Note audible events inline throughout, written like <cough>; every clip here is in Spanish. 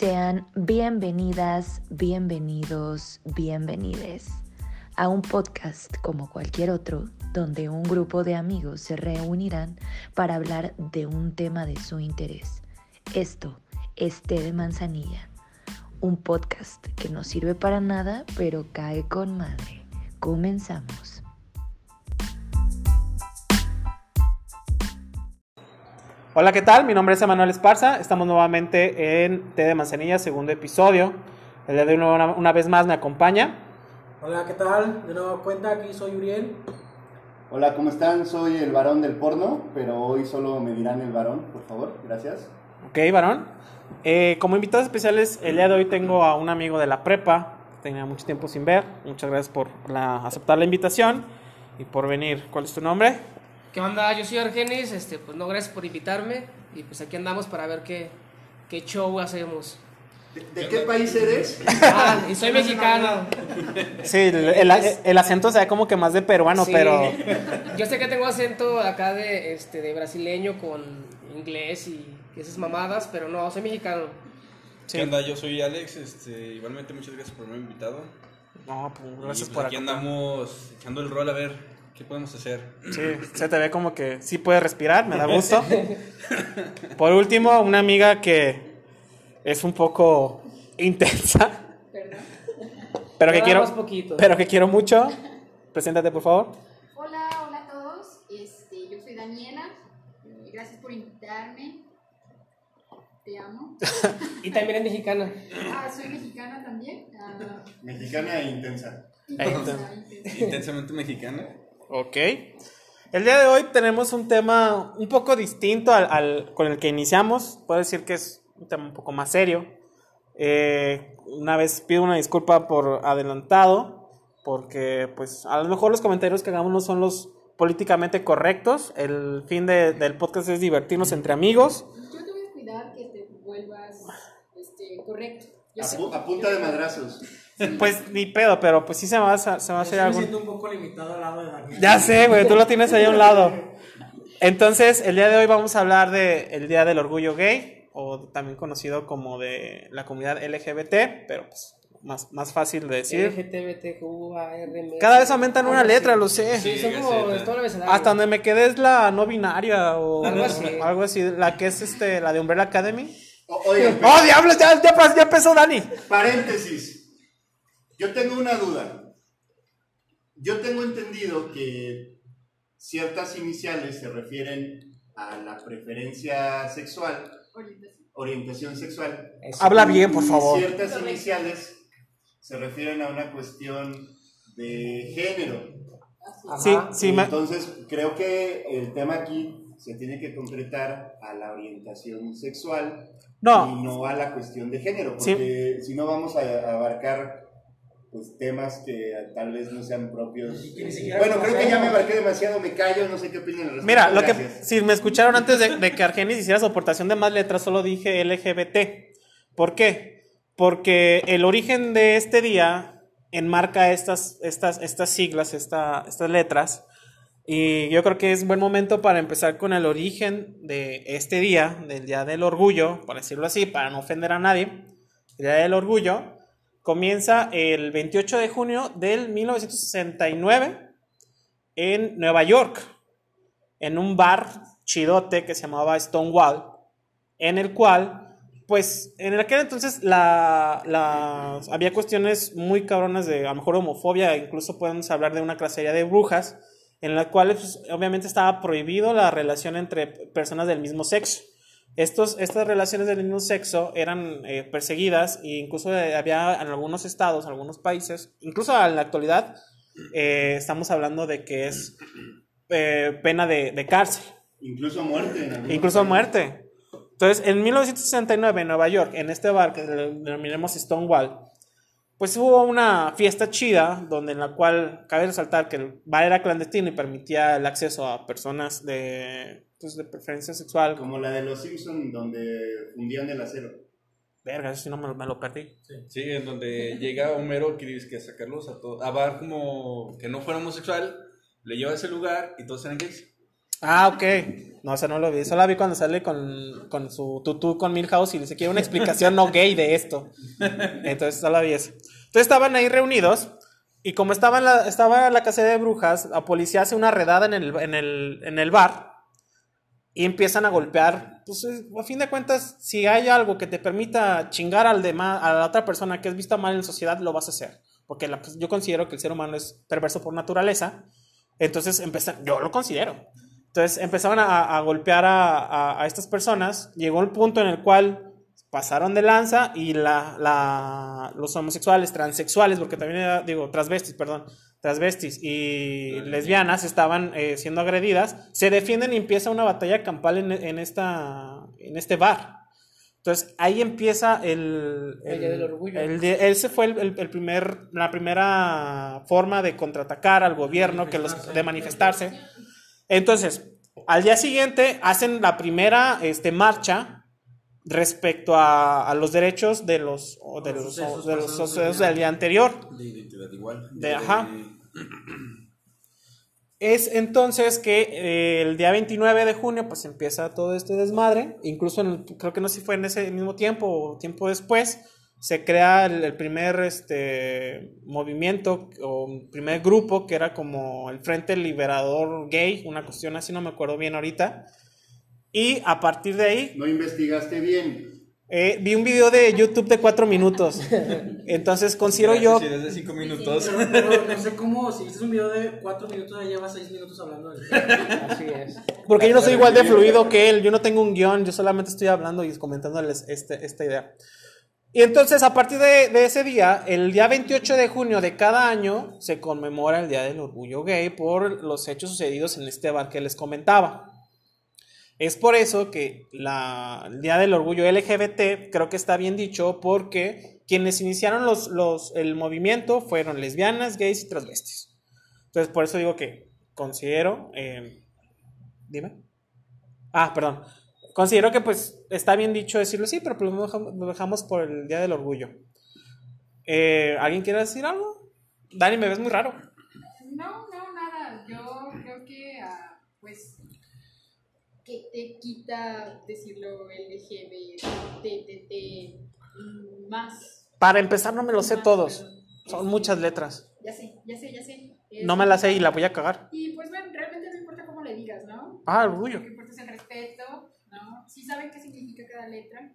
Sean bienvenidas, bienvenidos, bienvenides a un podcast como cualquier otro, donde un grupo de amigos se reunirán para hablar de un tema de su interés. Esto es Té de Manzanilla, un podcast que no sirve para nada, pero cae con madre. Comenzamos. Hola, ¿qué tal? Mi nombre es Emanuel Esparza. Estamos nuevamente en Té de Manzanilla, segundo episodio. El día de hoy una, una vez más me acompaña. Hola, ¿qué tal? De nuevo cuenta, aquí soy Uriel. Hola, ¿cómo están? Soy el varón del porno, pero hoy solo me dirán el varón, por favor, gracias. Ok, varón. Eh, como invitados especiales, el día de hoy tengo a un amigo de la prepa, que tenía mucho tiempo sin ver. Muchas gracias por la- aceptar la invitación y por venir. ¿Cuál es tu nombre? ¿Qué onda? Yo soy Argenis, este, pues no, gracias por invitarme y pues aquí andamos para ver qué, qué show hacemos. ¿De, de qué país eres? Ah, y soy mexicano. Sí, el, el- el acento sea como que más de peruano, Sí. pero Yo sé que tengo acento acá de, este, de brasileño con inglés y esas mamadas, pero no, soy mexicano. Sí. ¿Qué onda? Yo soy Alex, este, igualmente muchas gracias por haberme invitado. no, pues, Y, pues, por aquí andamos echando el rol a ver qué podemos hacer. Sí, se te ve como que sí puedes respirar, me da <laughs> gusto. Por último, una amiga que es un poco intensa, pero que quiero, poquito. pero que quiero mucho. Preséntate, por favor. Hola, hola a todos. Este, yo soy Daniela. Gracias por invitarme. Te amo. Y también es mexicana. Ah, soy mexicana también. Ah, Mexicana e intensa. intensa, intensa. Intensamente mexicana. Ok. El día de hoy tenemos un tema un poco distinto al, al- con el que iniciamos. Puedo decir que es un tema un poco más serio. Eh, una vez pido una disculpa por adelantado, porque pues a lo mejor los comentarios que hagamos no son los políticamente correctos. El fin de- del podcast es divertirnos entre amigos. Yo te voy a cuidar que te vuelvas este, correcto. Yo A, sé- pu- a punta de madrazos. <laughs> Pues ni pedo, pero pues sí se va a, se va a hacer me algo. siento un poco limitado al lado de Daniel. Ya sé, güey, tú lo tienes ahí a un lado. <laughs> Entonces, el día de hoy vamos a hablar de el Día del Orgullo Gay, o también conocido como de la comunidad LGBT, pero pues más, más fácil de decir. LGTBTQARM. Cada vez aumentan una letra, lo sé. Sí, son como todo el abecedario. Hasta donde me quedé es la no binaria o Algo así. algo así, la que es este, la de Umbrella Academy. O- ¡Oh, diablos! Ya, ya, ya empezó Dani. paréntesis. Yo tengo una duda. Yo tengo entendido que ciertas iniciales se refieren a la preferencia sexual, Orientación. orientación sexual. Eso. Habla bien, por Y favor. Ciertas iniciales se refieren a una cuestión de género. Sí, sí, me- Entonces, creo que el tema aquí se tiene que concretar a la orientación sexual y no, a la cuestión de género, Sí. porque si no vamos a abarcar pues, temas que tal vez no sean propios. Y que ni siquiera Bueno, creo que ya me abarqué demasiado, me callo, no sé qué opinan al respecto. Mira, lo que si me escucharon antes de, de que Argenis hiciera su aportación de más letras, solo dije LGBT. ¿Por qué? Porque el origen de este día enmarca estas, estas, estas siglas, esta- estas letras. Y yo creo que es buen momento para empezar con el origen de este día, del Día del Orgullo, por decirlo así, para no ofender a nadie. El Día del Orgullo comienza el 28 de junio del 1969 en Nueva York en un bar chidote que se llamaba Stonewall, en el cual, pues, en aquel entonces la, había cuestiones muy cabronas de, a lo mejor, homofobia, incluso podemos hablar de una clasería de brujas, en la cual, pues, obviamente, estaba prohibido la relación entre personas del mismo sexo. Estos, estas relaciones del mismo sexo eran eh, perseguidas e incluso eh, había en algunos estados, algunos países, incluso en la actualidad, eh, estamos hablando de que es eh, pena de, de cárcel, Incluso muerte. en incluso muerte. Entonces, en 1969, en Nueva York, en este bar que le denominamos Stonewall, pues hubo una fiesta chida, donde en la cual cabe resaltar que el bar era clandestino y permitía el acceso a personas de, pues, de preferencia sexual. Como la de los Simpson donde fundían el acero. Verga, eso sí no me, lo- me lo perdí. Sí, en donde llega Homero que dice que a sacarlos a todos. A Bar como que no fuera homosexual, le lleva a ese lugar y todos eran gays. Ah, ok. No, o sea, no lo vi. Solo la vi cuando sale con, con su tutú con Milhouse y dice quiere una explicación no gay de esto. Entonces, solo vi eso. Entonces estaban ahí reunidos y como estaba en la, estaba la casa de brujas, la policía hace una redada en el, en el, en el bar y empiezan a golpear. Pues eh, a fin de cuentas, si hay algo que te permita chingar al demás, a la otra persona que es vista mal en sociedad, lo vas a hacer. Porque la- pues, yo considero que el ser humano es perverso por naturaleza. Entonces empezan, yo lo considero. Entonces empezaban a, a golpear a, a- a estas personas. Llegó el punto en el cual pasaron de lanza y la, la- los homosexuales, transexuales, porque también era, digo, transvestis, perdón, transvestis y lesbianas estaban eh, siendo agredidas, se defienden y empieza una batalla campal en, en esta, en este bar. Entonces ahí empieza el... El Día del Orgullo. el ese fue el, el- el primer, la primera forma de contraatacar al gobierno, que los, de manifestarse. Entonces, al día siguiente hacen la primera este, marcha respecto a, a los derechos de los, o de Los los, sucesos de los pasados del día. anterior. De identidad igual. De- ajá. Es entonces que eh, el día 29 de junio pues empieza todo este desmadre, incluso en el- creo que no sé si fue en ese mismo tiempo o tiempo después, se crea el, el primer este, movimiento o primer grupo que era como el Frente Liberador Gay, una cuestión así, no me acuerdo bien ahorita. Y a partir de ahí No investigaste bien. eh, vi un video de YouTube de cuatro minutos. Entonces considero yo Si desde cinco minutos. Pero, pero no sé cómo, si hiciste un video de 4 minutos, ya llevas 6 minutos hablando. Así es. Porque yo no soy igual de fluido que él, yo no tengo un guion, yo solamente estoy hablando y comentándoles este, esta idea. Y entonces, a partir de, ese día, el día 28 de junio de cada año, se conmemora el Día del Orgullo Gay por los hechos sucedidos en este bar que les comentaba. Es por eso que la, el Día del Orgullo LGBT creo que está bien dicho porque quienes iniciaron los, los, el movimiento fueron lesbianas, gays y transvestis. Entonces, por eso digo que considero... eh, Dime. Ah, perdón. Considero que pues está bien dicho decirlo sí, pero pues lo dejamos, lo dejamos por el Día del Orgullo. Eh, ¿Alguien quiere decir algo? Dani, me ves muy raro. No, no, nada. Yo creo que, ah, pues, que te quita decirlo LGBT, más. Para empezar, no me lo sé todos. Son muchas letras. Ya sé, ya sé, ya sé. Es- No me las sé y la voy a cagar. Y pues bueno, realmente no importa cómo le digas, ¿no? Ah, orgullo. Lo que importa es el respeto, ¿no? Si saben qué significa cada letra,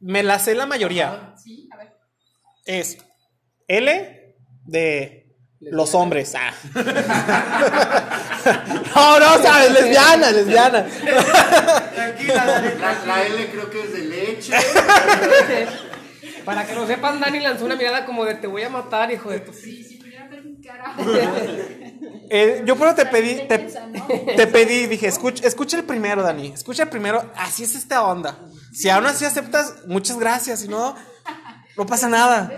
Me la sé la mayoría. sí, a ver. Es L de los hombres. Ah. <laughs> no, no, sabes, lesbiana, lesbiana. Tranquila, Dani, La, la L creo que es de leche. <laughs> Para que lo sepan, Dani lanzó una mirada como de te voy a matar, hijo de tu... Sí, si pudieran ver mi cara. <laughs> Eh, yo por eso te pedí, te, pedí, dije, escucha, escucha el primero, Dani, escucha el primero, así es esta onda. Si aún así aceptas, muchas gracias, si no, no pasa nada.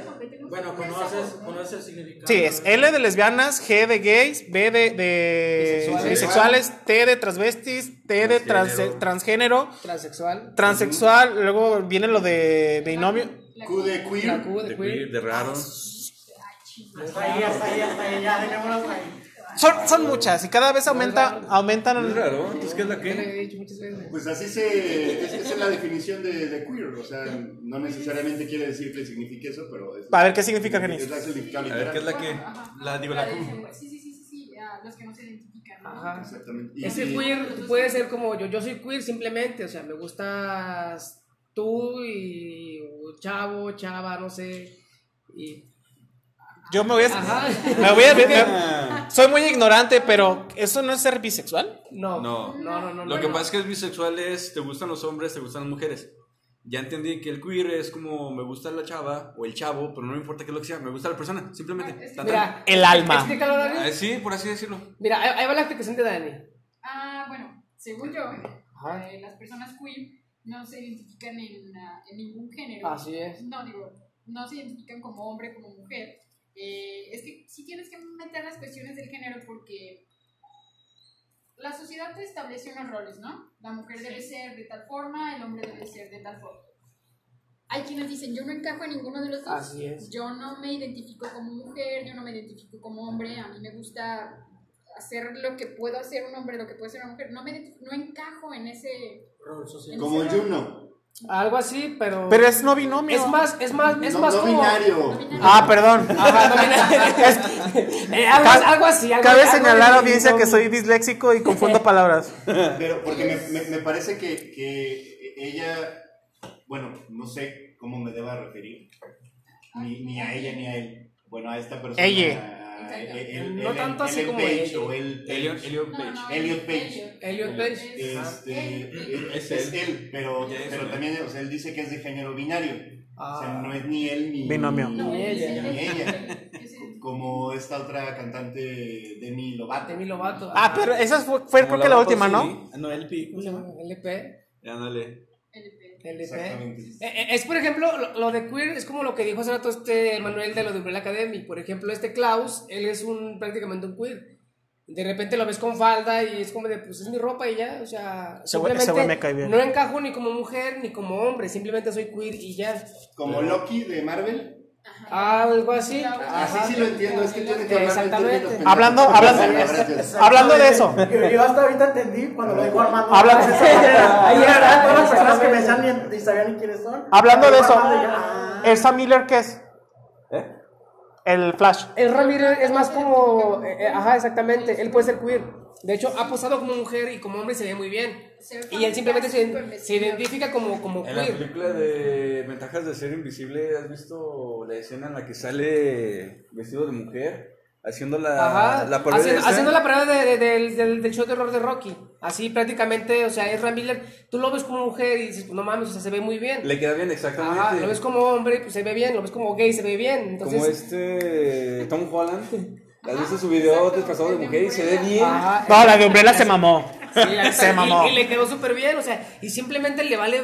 Bueno, conoces, conoces el significado. Sí, es L de lesbianas, G de gays, B de, de Bisexuales. bisexuales, T de transvestis, T de trans- Transgénero. transgénero, Transexual. transexual, luego viene lo de binomio. Q de queer. Q de queer. queer, de raro. Hasta ahí, hasta ahí, hasta ahí, ya, ahí. Son, son muchas y cada vez aumenta, Es aumentan. raro. Entonces, ¿qué es la que? he dicho muchas veces. Pues así se. es- Esa es la definición de, de queer. O sea, no necesariamente quiere decir que signifique eso, pero. Es, A ver, ¿qué significa, Es Genis? la significado A ver. ¿qué es la que? La, digo, la. Sí, sí, sí, sí, sí, los que no se identifican, ¿no? Ajá. Exactamente. Y- Ese queer puede ser como yo, yo soy queer simplemente, o sea, me gustas tú y o chavo, chava, no sé. Y Yo me voy a. Ajá. Me voy a me- soy muy ignorante, pero ¿eso no es ser bisexual? no, No. no, no, no. Lo no, que no. pasa es que es bisexual es, te gustan los hombres, te gustan las mujeres. Ya entendí que el queer es como me gusta la chava o el chavo, pero no me importa qué es lo que sea, me gusta la persona, simplemente. Ah. Mira, El alma. explícalo, Dani. Ah, sí, por así decirlo. Mira, ahí, va la explicación de Dani. Ah, bueno, según yo, Ajá. eh, las personas queer no se identifican en, ah, en ningún género. Así es. No, digo, no se identifican como hombre, como mujer. Eh, es que sí tienes que meter las cuestiones del género porque la sociedad te establece unos roles, ¿no? La mujer debe ser de tal forma, el hombre debe ser de tal forma. Hay quienes dicen, yo no encajo en ninguno de los dos. Así es. Yo no me identifico como mujer, yo no me identifico como hombre, a mí me gusta hacer lo que puedo hacer un hombre, lo que puede ser una mujer. No, me, no encajo en ese... Rol social. en Como ese rol. Juno. Algo así, pero. Pero es no binomio. es más, es más, es no, más no como. binario. Ah, perdón. Ajá, no binario. <laughs> <laughs> Eh, algo, algo así. Algo, Cabe algo señalar, de- audiencia, que soy disléxico y confundo <laughs> palabras. Pero porque me, me, me parece que, que ella, bueno, no sé cómo me deba referir, ni, ni a ella ni a él. Bueno, a esta persona. Ella. El- No el- tanto así como Page ella. o el Elliot, Elliot No, Page. no, Elliot Page. Elliot Page. Este, él- Es es, él. él, pero, Ya es pero él. también, o sea, él dice que es de género binario. O sea, Ah. no es ni él ni, Binomio. ni, No, ella. ni ella. <laughs> Como esta otra cantante Demi Lovato. Demi Lovato. Ah, pero esa fue, fue creo que la última, ¿no? No, LP. ¿Cómo se llama? LP. Ándale. LP. LP. Exactamente. Eh, eh, Es, por ejemplo, lo, lo de queer es como lo que dijo hace rato este Manuel de lo de Umbrella Academy. Por ejemplo, este Klaus, él es un prácticamente un queer. De repente lo ves con falda y es como de, pues es mi ropa y ya, o sea, simplemente me cae bien. no encajo ni como mujer ni como hombre, simplemente soy queer y ya. Como Loki de Marvel. Algo así. Así sí lo entiendo, es que tiene que hablar de Exactamente. Hablando- hablando-. Hablando de eso. Yo, hasta ahorita entendí cuando lo dijo Armando. Habla- <laughs> Ahí están todas las personas que me decían ni, ni sabían ni quiénes son. Hablando de eso, ah. ¿Elsa Miller qué es? El Flash. El Ramírez es más como, eh, eh, ajá, exactamente, él puede ser queer. De hecho, ha posado como mujer y como hombre y se ve muy bien. Y él simplemente se, se identifica como, como En la queer. película de Ventajas de ser invisible, ¿has visto la escena en la que sale vestido de mujer? Haciendo la, Ajá, la parodia haciendo, haciendo la parodia de- de- del, del, del show de horror de Rocky. Así prácticamente, o sea, es Ram Miller. Tú lo ves como mujer y dices, no mames, o sea, se ve muy bien. Le queda bien, exactamente. Ajá, lo ves como hombre, pues se ve bien. Lo ves como gay, se ve bien. Entonces, Como este Tom Holland. ¿Has visto su video disfrazado de mujer y se ve bien? Ajá, No, la de Umbrella se mamó. sí, <laughs> se y- mamó. Y, le quedó súper bien, o sea, y simplemente le vale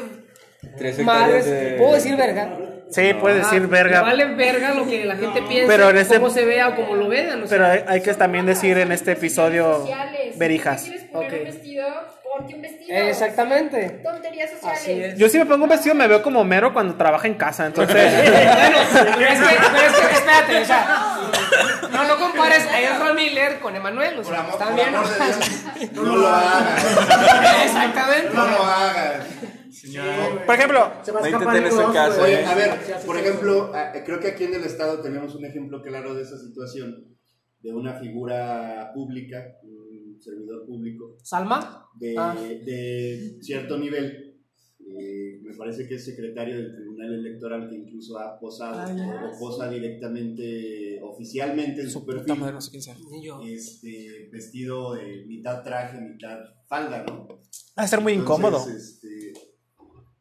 Tres madres. de... ¿Puedo decir verga? Sí, puedes decir Ajá, verga. Le vale verga lo que la gente piensa, Pero en este- cómo se vea o cómo lo vean. O sea, Pero hay, hay que también decir en este episodio sociales. verijas. Si quieres poner Ok. un vestido, ponte un vestido. Exactamente. Tonterías sociales. Así es. Yo si me pongo un vestido me veo como mero cuando trabaja en casa, entonces... <laughs> bueno, <laughs> pero es que, pero es que, espérate, o sea, no, no compares a Ezra Miller con Emanuel, o sea, amor, están bien. <laughs> no lo hagas. Exactamente. No lo hagas. Por ejemplo, Se va a No escapar en casa. Oye, ver, por ejemplo, a- creo que aquí en el estado tenemos un ejemplo claro de esa situación, de una figura pública, un servidor público, ¿Salma? de, Ah. de cierto nivel. eh, me parece que es secretario del Tribunal Electoral que incluso ha posado o, o posa directamente, oficialmente en su perfil, este, vestido de mitad traje, mitad falda, ¿no? va a ser muy incómodo. Entonces, este,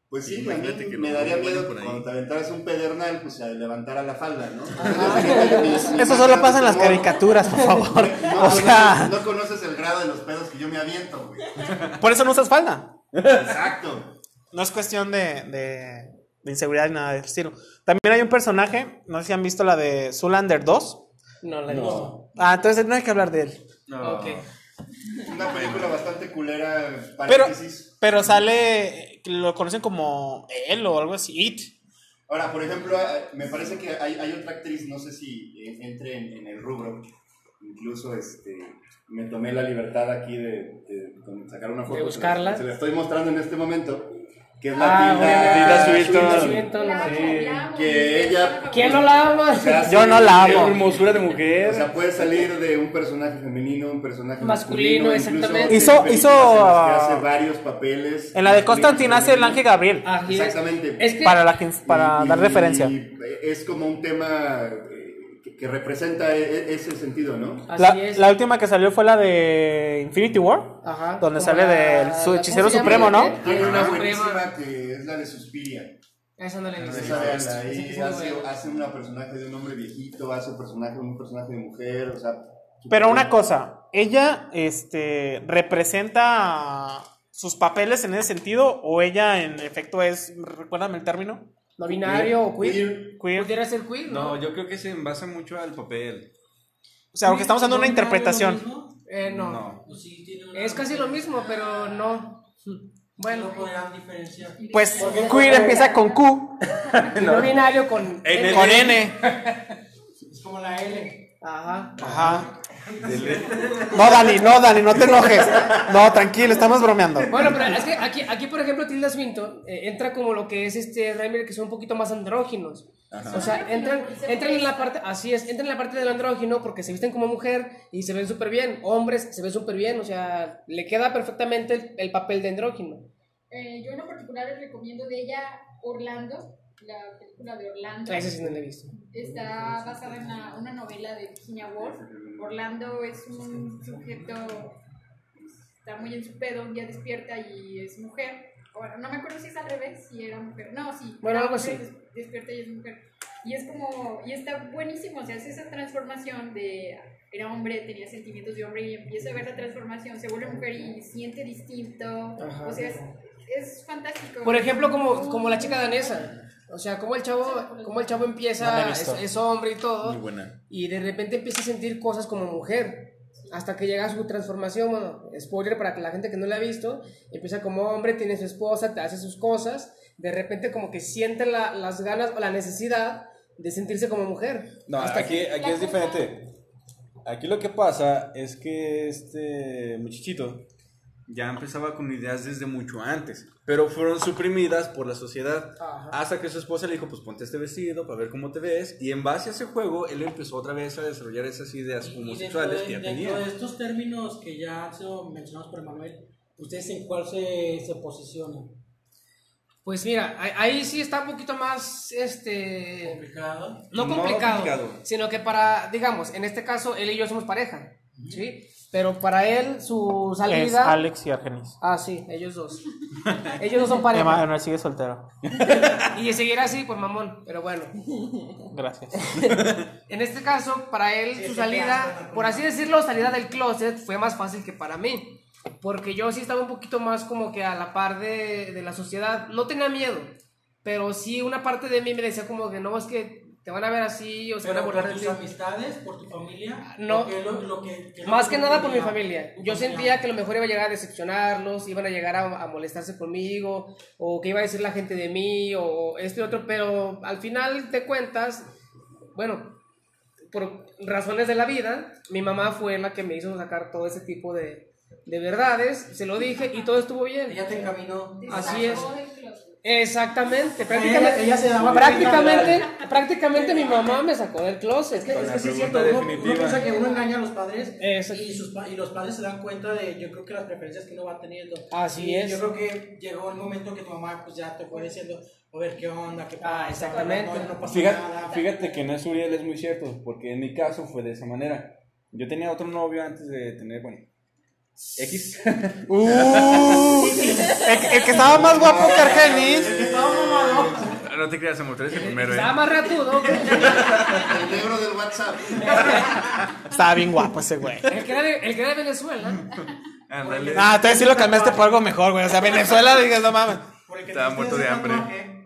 pues sí, a mí Imagínate que me daría miedo por que ahí. cuando te aventaras un pedernal, pues a levantara la falda, ¿no? <laughs> Eso solo pasa en las caricaturas, por favor. No, <laughs> O sea, conoces, no conoces el grado de los pedos que yo me aviento, güey. por eso no usas falda. Exacto. No es cuestión de, de, de inseguridad ni nada de estilo. También hay un personaje, no sé si han visto la de Zoolander 2. No, la he visto. Ah, entonces no hay que hablar de él. No. Ok. Una película bastante culera, Pero, paréntesis. pero sale, lo conocen como él o algo así, It. Ahora, por ejemplo, eh, me parece que hay, hay otra actriz, no sé si eh, entre en, en el rubro, incluso este, me tomé la libertad aquí de, de con- sacar una foto. De buscarla. Se la, se la estoy mostrando en este momento, que es la Ah, Tilda, Swinton. La que ella- ¿Quién no la ama? Yo no la Qué amo. hermosura de O mujer. sea, puede salir de un personaje femenino, un personaje Masculino, exactamente. Hizo- hizo, hace varios papeles. En la de Constantine hace el Ángel Gabriel. Exactamente. Es que Para, la, para Y- dar y- referencia. y es como un tema eh, que, representa e- e- ese sentido, ¿no? así La, es. la última que salió fue la de Infinity War. Ajá. donde sale la- del su ¿cómo hechicero supremo, ¿no? Tiene una buenísima que es la de Suspiria. Esa no la he visto. Ahí sí hace, hace una personaje de un hombre viejito, hace un personaje de un personaje de mujer, o sea... Pero una cosa, ella este, representa sus papeles en ese sentido o ella en efecto es, recuérdame el término, No binario o queer. Queer. Pudiera ser queer, ¿no? No, yo creo que se envasa mucho al papel. O sea, porque estamos dando una ¿No es lo interpretación. mismo? Eh, no. No. Pues Es casi lo mismo, pero no. Bueno, No podrán diferenciar. Pues queer empieza con Q, <laughs> no binario con N. con N. Es como la L. Ajá. Ajá. No, Dani, no, Dani, no te enojes. No, tranquilo, estamos bromeando. Bueno, pero es que aquí, aquí por ejemplo, Tilda Swinton eh, entra como lo que es este Reimer, que son un poquito más andróginos. O sea, entran, entran en la parte, así es, entran en la parte del andrógino porque se visten como mujer y se ven súper bien. Hombres se ven súper bien, o sea, le queda perfectamente el, el papel de andrógino. Eh, yo en lo particular les recomiendo de ella Orlando, la película de Orlando. A ese sí no lo he visto. Está basada en la- una novela de Virginia Woolf. Orlando es un sujeto, está muy en su pedo, un día despierta y es mujer. Bueno, no me acuerdo si es al revés, si era mujer. No, sí. Bueno, algo así. des- Despierta y es mujer. Y es como, y está buenísimo, o sea, hace esa transformación de, era hombre, tenía sentimientos de hombre y empieza a ver la transformación, se vuelve mujer y siente distinto. Ajá. O sea, es, es fantástico. Por ejemplo, como, como la chica danesa. O sea, como el chavo, como el chavo No empieza, he es, hombre y todo. Muy buena. y de repente empieza a sentir cosas como mujer. Hasta que llega a su transformación, bueno, spoiler para que la gente que no la ha visto, empieza como hombre, tiene su esposa, te hace sus cosas, de repente como que siente la- las ganas o la necesidad de sentirse como mujer. No, Hasta aquí, aquí es diferente. Aquí lo que pasa es que este muchachito ya empezaba con ideas desde mucho antes, pero fueron suprimidas por la sociedad. Ajá. Hasta que su esposa le dijo, pues ponte este vestido para ver cómo te ves. Y en base a ese juego, él empezó otra vez a desarrollar esas ideas Y homosexuales de, que ya dentro tenía. de estos términos que ya han sido mencionados por Emanuel, ¿ustedes en cuál se, se posicionan? Pues mira, ahí- sí está un poquito más, este... ¿Complicado? No No complicado, complicado. sino que para, digamos, en este caso, él y yo somos pareja, ¿sí? Pero para él, su Es salida... Alex y Argenis. Ah, sí, ellos dos. <laughs> ellos dos son pareja. Emanuel sigue soltero. <laughs> Y seguir así, pues mamón, pero bueno. Gracias. <laughs> En este caso, para él, su salida, por así decirlo, salida del closet fue más fácil que para mí. Porque yo sí estaba un poquito más como que a la par de, de la sociedad. No tenía miedo, pero sí una parte de mí me decía como que no, es que te van a ver así o se van a ¿Pero burlar tus amistades, por tu familia? No. ¿O qué es lo- lo que- qué es lo Más que nada por mi familia. Yo familia. sentía que a lo mejor iba a llegar a decepcionarlos, iban a llegar a, a molestarse conmigo, o que iba a decir la gente de mí, o esto y otro, pero al final de cuentas, bueno, por razones de la vida, mi mamá fue la que me hizo sacar todo ese tipo de, de verdades, se lo dije y todo estuvo bien. Ella te encaminó. Así es. Closet. Prácticamente, Ella, ella se daba Prácticamente, prácticamente mi mamá me sacó del closet. Es que, es que sí es cierto, uno, uno piensa que uno engaña a los padres y, sus pa- y los padres se dan cuenta de, yo creo que las preferencias que uno va teniendo. Así Y es. Yo creo que llegó el momento que tu mamá pues ya te fue diciendo, a ver qué onda, qué pasa, Ah, exactamente. no, no pasa Fíjate, nada. fíjate que en eso Uriel es muy cierto, porque en mi caso fue de esa manera. Yo tenía otro novio antes de tener, bueno, X. Uh, el, el que estaba más guapo que Argenis. no te creas, tú eres el primero, Estaba ¿eh? más reatudo. El negro del WhatsApp. Estaba bien guapo ese güey. El que era de, el que era de Venezuela. Ándale. Ah, entonces sí lo cambiaste por algo mejor, güey. O sea, Venezuela, digas, no mames. El que Estaba muerto de hambre.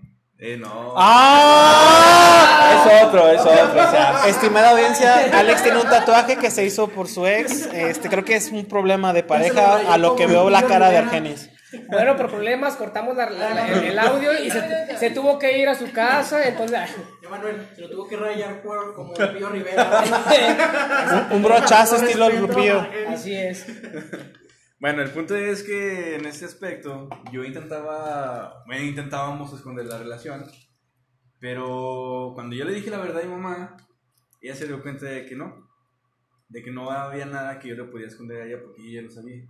Eh, no. ¡Ah! Es otro, es otro. o sea, Estimada audiencia, Alex tiene un tatuaje que se hizo por su ex. Este, creo que es un problema de pareja a lo que veo la cara de Argenis. Bueno, por problemas cortamos la- la- la- el, audio y se, se tuvo que ir a su casa. Entonces, Emanuel, se lo tuvo que rayar por, como Pío Rivera. <laughs> Un, un brochazo estilo Lupillo. así es. Bueno, el punto es que en este aspecto yo intentaba, bueno, intentábamos esconder la relación, pero cuando yo le dije la verdad a mi mamá, ella se dio cuenta de que no, de que no había nada que yo le podía esconder a ella porque ella ya lo sabía.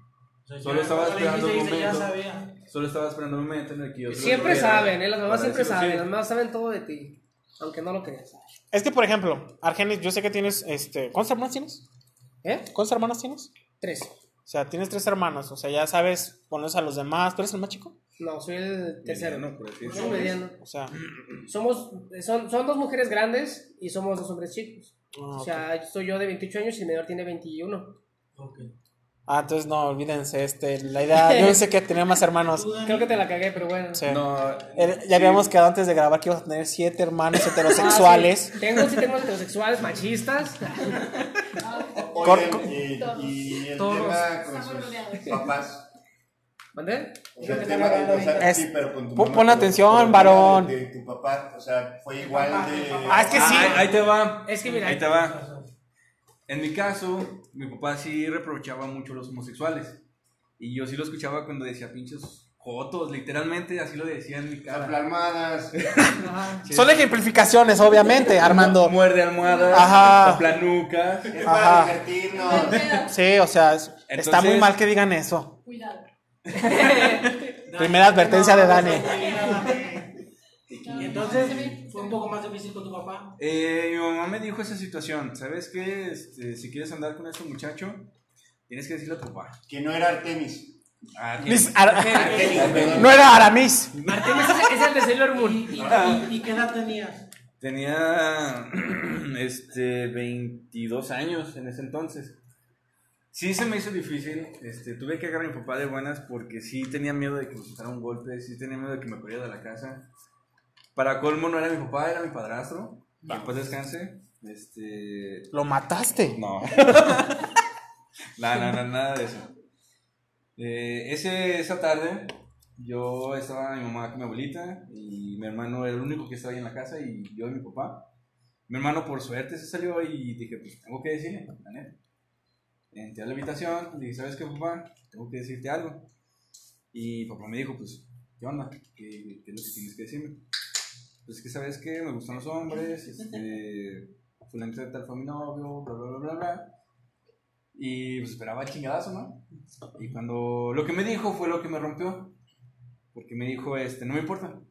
O sea, Solo estaba esperando un momento. sabía. Solo estaba esperando un momento en el que yo... Siempre saben, ¿eh? Las mamás siempre saben. Las mamás saben todo de ti. Aunque no lo creas. Es que, por ejemplo, Argenis, yo sé que tienes, este, ¿cuántos hermanos tienes? ¿Eh? ¿Cuántos hermanos tienes? Tres. O sea, tienes tres hermanos, o sea, ya sabes ponerse a los demás. ¿Tú eres el más chico? No, soy el tercero. Mediano, por Soy decirlo. mediano. O sea, <clears throat> Somos, son, son dos mujeres grandes y somos dos hombres chicos. Ah, O sea, soy yo de 28 años y el menor tiene 21. Ok. ah, entonces no, olvídense, este, la idea, yo pensé que tenía más hermanos. <laughs> Creo que te la cagué, pero bueno. Sí. No, ya sí. habíamos quedado antes de grabar que íbamos a tener siete hermanos heterosexuales. Ah, sí. Tengo, sí tengo heterosexuales, machistas. <laughs> Cor- y, y el Todos. tema con Estamos sus rodeados. papás. ¿Mandé? O sea, el tema, o sea, Es- sí, pero con tu pon- mamá, pon pero- atención, pero el varón. tema De, de tu papá, o sea, fue igual de. Ah, es que sí. Ah, ahí, ahí te va. Es que mira- Ahí te va. En mi caso, mi papá sí reprochaba mucho a los homosexuales. Y yo sí lo escuchaba cuando decía pinches jotos, literalmente así lo decía en mi cara. Almohadas. <laughs> Son ejemplificaciones, obviamente, Armando. Muerde almohadas, Ajá. planucas. Es Ajá. para divertirnos. Sí, o sea, es- está muy mal que digan eso. Cuidado. <laughs> Primera advertencia de Dani. Y entonces fue un poco más difícil con tu papá. Eh, mi mamá me dijo esa situación. ¿Sabes qué? Este, si quieres andar con ese muchacho, tienes que decirle a tu papá. Que no era Artemis. No era Aramis. Artemis es, es el de Sailor Moon. ¿Y, y, y qué edad tenías? Tenía <clears throat> este 22 años en ese entonces. Sí se me hizo difícil, este, tuve que agarrar a mi papá de buenas porque sí tenía miedo de que me soltara un golpe, sí tenía miedo de que me corriera de la casa. Para colmo no era mi papá, era mi padrastro. Que después descanse. Este, Lo mataste. no. <laughs> no, no, no, nada de eso. Eh, ese, esa tarde yo estaba mi mamá con mi abuelita y mi hermano era el único que estaba ahí en la casa y yo y mi papá. Mi hermano por suerte se salió y dije, pues tengo que decirle, la. Entré a la habitación, dije, ¿sabes qué, papá? Tengo que decirte algo. Y papá me dijo, pues, ¿qué onda? ¿Qué, es lo que tienes que decirme? Pues que, ¿sabes qué? Me gustan los hombres, este, fulanito de tal fue mi novio, bla, bla, bla, bla, bla. Y pues esperaba chingadazo, ¿no? Y cuando lo que me dijo fue lo que me rompió. Porque me dijo, este, no me importa.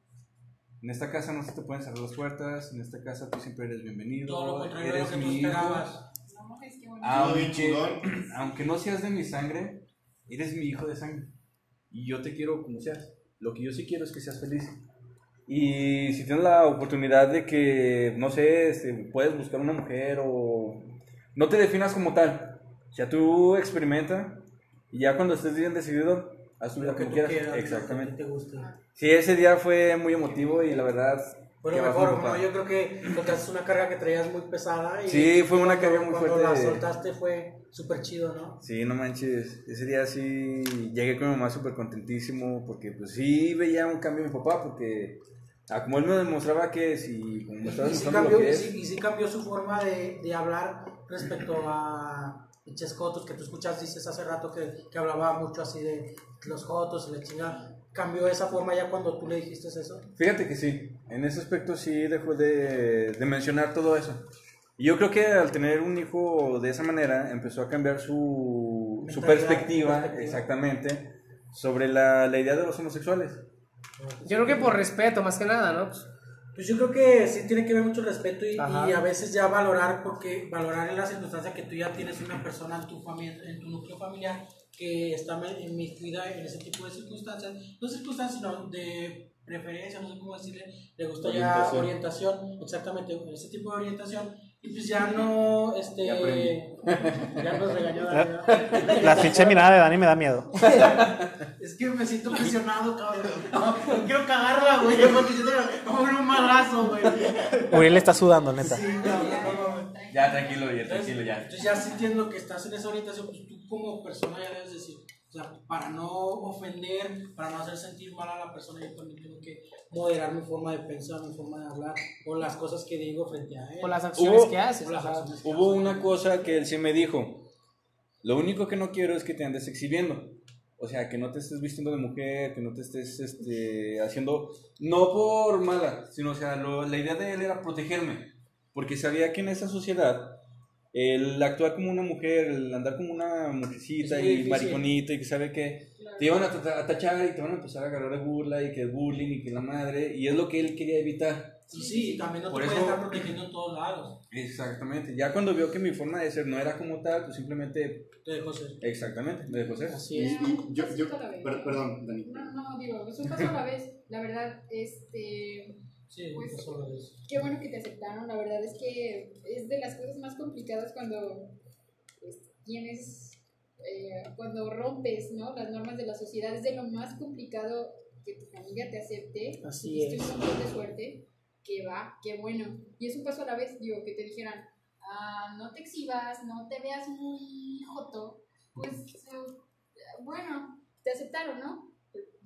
En esta casa no se te pueden cerrar las puertas, en esta casa tú siempre eres Todo lo bienvenido, contrario de lo eres que tú esperabas. Ah, Todo Aunque, chingón. aunque no seas de mi sangre, eres mi hijo de sangre. Y yo te quiero como seas. Lo que yo sí quiero es que seas feliz. Y si tienes la oportunidad de que, no sé, este, puedes buscar una mujer o... No te definas como tal. Sea, tú experimenta y ya cuando estés bien decidido, haz vida Lo que tú quieras. quieras, lo que Exactamente. te guste. Sí, ese día fue muy emotivo y la verdad... Que mejor, ¿no? yo creo que soltaste una carga que traías muy pesada. Y Sí, fue una carga muy cuando fuerte. la soltaste fue súper chido, ¿no? Sí, no manches, ese día sí llegué con mi mamá súper contentísimo porque pues sí veía un cambio en mi papá porque ah, como él me demostraba que y como me estaba Y sí, demostrando lo cambió, que y, es, sí, y sí cambió su forma de, de hablar respecto a pinches jotos que tú escuchas, dices hace rato que, que hablaba mucho así de los jotos y la chingada. ¿Cambió esa forma ya cuando tú le dijiste eso? fíjate que sí, en ese aspecto sí dejó de, de mencionar todo eso. Y yo creo que al tener un hijo de esa manera empezó a cambiar su, su perspectiva, perspectiva. exactamente, sobre la, la idea de los homosexuales. Yo creo que por respeto, más que nada, ¿no? Pues, yo creo que sí tiene que ver mucho respeto y, a veces ya valorar, porque valorar en la circunstancia que tú ya tienes una persona en tu familia, en tu núcleo familiar que está inmiscuida en ese tipo de circunstancias, no circunstancias, sino de preferencia, no sé cómo decirle, le gusta ya Orientación. orientación, exactamente, ese tipo de orientación, y pues ya no, este, Ya <laughs> ya nos regañó Dani, ¿no? La pinche mirada de Dani me da miedo. Es que me siento presionado, cabrón. No, no quiero cagarla, güey, porque siento que como un madrazo, güey. Uriel está sudando, neta. Sí, cabrón. Ya, tranquilo, ya, tranquilo, ya. Entonces ya sintiendo que estás en esa orientación, pues tú como persona ya debes decir, o sea, para no ofender, para no hacer sentir mal a la persona, yo también tengo que moderar mi forma de pensar, mi forma de hablar, o las cosas que digo frente a él. por las acciones Hubo- que haces. o las acciones que Hubo una cosa que él sí me dijo. Lo único que no quiero es que te andes exhibiendo. O sea, que no te estés vistiendo de mujer, que no te estés este, haciendo... No por mala, sino, o sea, lo- la idea de él era protegerme. Porque sabía que en esa sociedad, el actuar como una mujer, el andar como una mujercita y mariconita y que sabe que te iban a, ta- a tachar y te van a empezar a agarrar de burla y que es bullying y que la madre. Y es lo que él quería evitar. Y sí, también no Por te eso- puedes estar protegiendo en todos lados. Exactamente. Ya cuando vio que mi forma de ser no era como tal, pues simplemente Te dejo ser. Exactamente, me dejó ser. Así Y, es. y yo, yo, Pasito a la vez. per- perdón, Dani. No, no, digo, es un paso a la vez. La verdad, este. Sí, Pues- no solo eso. Qué bueno que te aceptaron. La verdad es que es de las cosas más complicadas cuando pues, tienes. eh, cuando rompes ¿no? las normas de la sociedad. Es de lo más complicado que tu familia te acepte. Así Tuviste es. un montón de suerte. Que va, qué bueno. Y es un paso a la vez, digo, que te dijeran. "Ah, no te exhibas, no te veas muy joto, pues eh, bueno, te aceptaron, ¿no?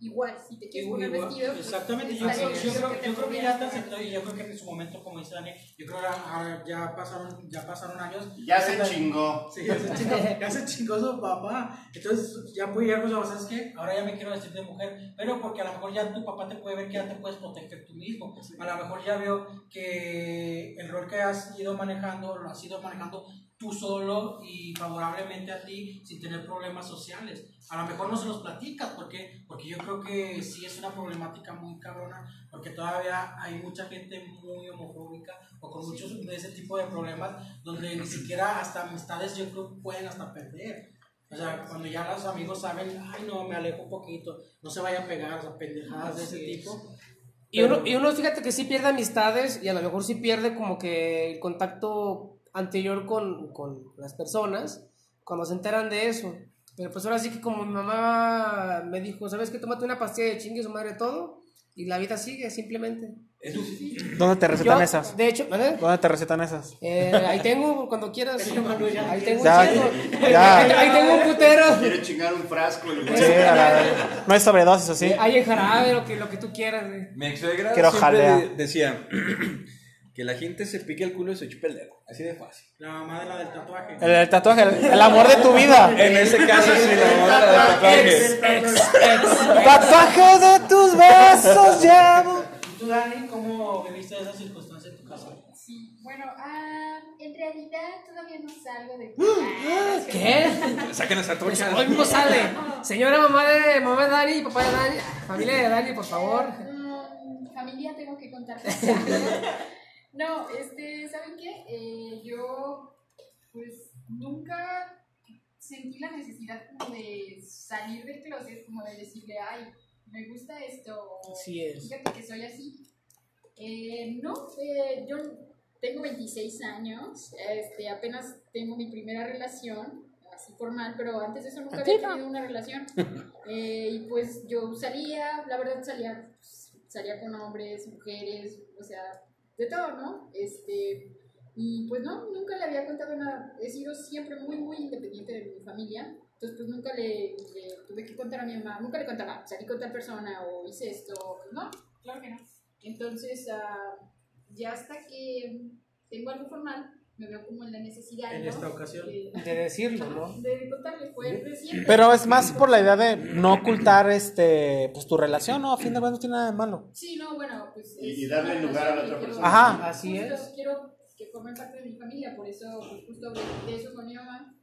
Igual, si te quieres poner vestido. pues, Exactamente, yo, está creo, yo, creo, te yo creo que ya te aceptó y yo creo que en su momento, como dice Dani, yo creo que ahora ya pasaron, ya pasaron años. Ya se chingó. Sí, ya se chingó, ya se chingó su papá. Entonces ya puede llegar cosas, ¿sabes qué? Ahora ya me quiero vestir de mujer, pero porque a lo mejor ya tu papá te puede ver que ya te puedes proteger tú mismo. A lo mejor ya veo que el rol que has ido manejando lo has ido manejando tú solo y favorablemente a ti sin tener problemas sociales. A lo mejor no se los platicas, ¿por qué? Porque yo creo que sí es una problemática muy cabrona, porque todavía hay mucha gente muy homofóbica o con muchos de ese tipo de problemas donde ni siquiera hasta amistades yo creo pueden hasta perder. O sea, cuando ya los amigos saben, ay no, me alejo un poquito, no se vaya a pegar, o sea, pendejadas de ese tipo. Y uno, y uno, fíjate que sí pierde amistades y a lo mejor sí pierde como que el contacto anterior con, con las personas cuando se enteran de eso. Pero pues ahora sí que como mi mamá me dijo, ¿sabes qué? Tómate una pastilla de chingue su madre todo y la vida sigue simplemente. ¿Dónde te recetan Yo, esas? De hecho, ¿eh? ¿Dónde te recetan esas? Eh, ahí tengo, cuando quieras. Ahí tengo un Ya, chingo. ya. Ahí, <laughs> ahí tengo un putero. Quiere chingar un frasco. Sí, a la- no hay sobredosis así. Hay en jarabe, lo que, lo que tú quieras, güey. Mi ex suegra Quiero siempre jalea. de- decía <clears throat> que la gente se pique el culo y se chupe el dedo. Así de fácil. La mamá de la del tatuaje. El, el tatuaje, el, el amor de tu <laughs> vida. En ese caso sí, la mamá de la tatuaje. Tatuaje de tus besos llevo. ¿Y tú, Dani, cómo viviste esa circunstancia en tu casa? Sí, bueno, ah, en realidad todavía no salgo de. ¿Qué? Saquen esa Pues trocha. hoy mismo sale. Señora mamá de mamá de Dani, papá de Dani, familia de Dani, por favor. Familia, tengo que contarte. <laughs> no, este, ¿saben qué? Eh, yo, pues, nunca sentí la necesidad como de salir del closet, como de decirle, ay, me gusta esto. o Así es. Fíjate que soy así. Eh, no, eh, yo tengo 26 años, este, apenas tengo mi primera relación, así formal, pero antes de eso nunca había tenido una relación. Eh, y pues yo salía, la verdad salía, pues, salía con hombres, mujeres, o sea, de todo, ¿no? Este, y pues no, nunca le había contado nada. He sido siempre muy, muy independiente de mi familia. Entonces, pues nunca le, le tuve que contar a mi mamá, nunca le contaba, salí con tal persona o hice esto. No, claro que no. Entonces, ah, ya hasta que tengo algo formal, me veo como en la necesidad. En ¿no? esta ocasión. De, De decirlo, ¿no? de contarle, fue reciente. Pero es más por la idea de no ocultar este pues tu relación, ¿no? A fin de cuentas no tiene nada de malo. Sí, no, bueno, pues. Y- es y darle lugar a la otra persona. Ajá. Así justo es. Quiero que formen parte de mi familia, por eso pues, justo de eso con mi mamá.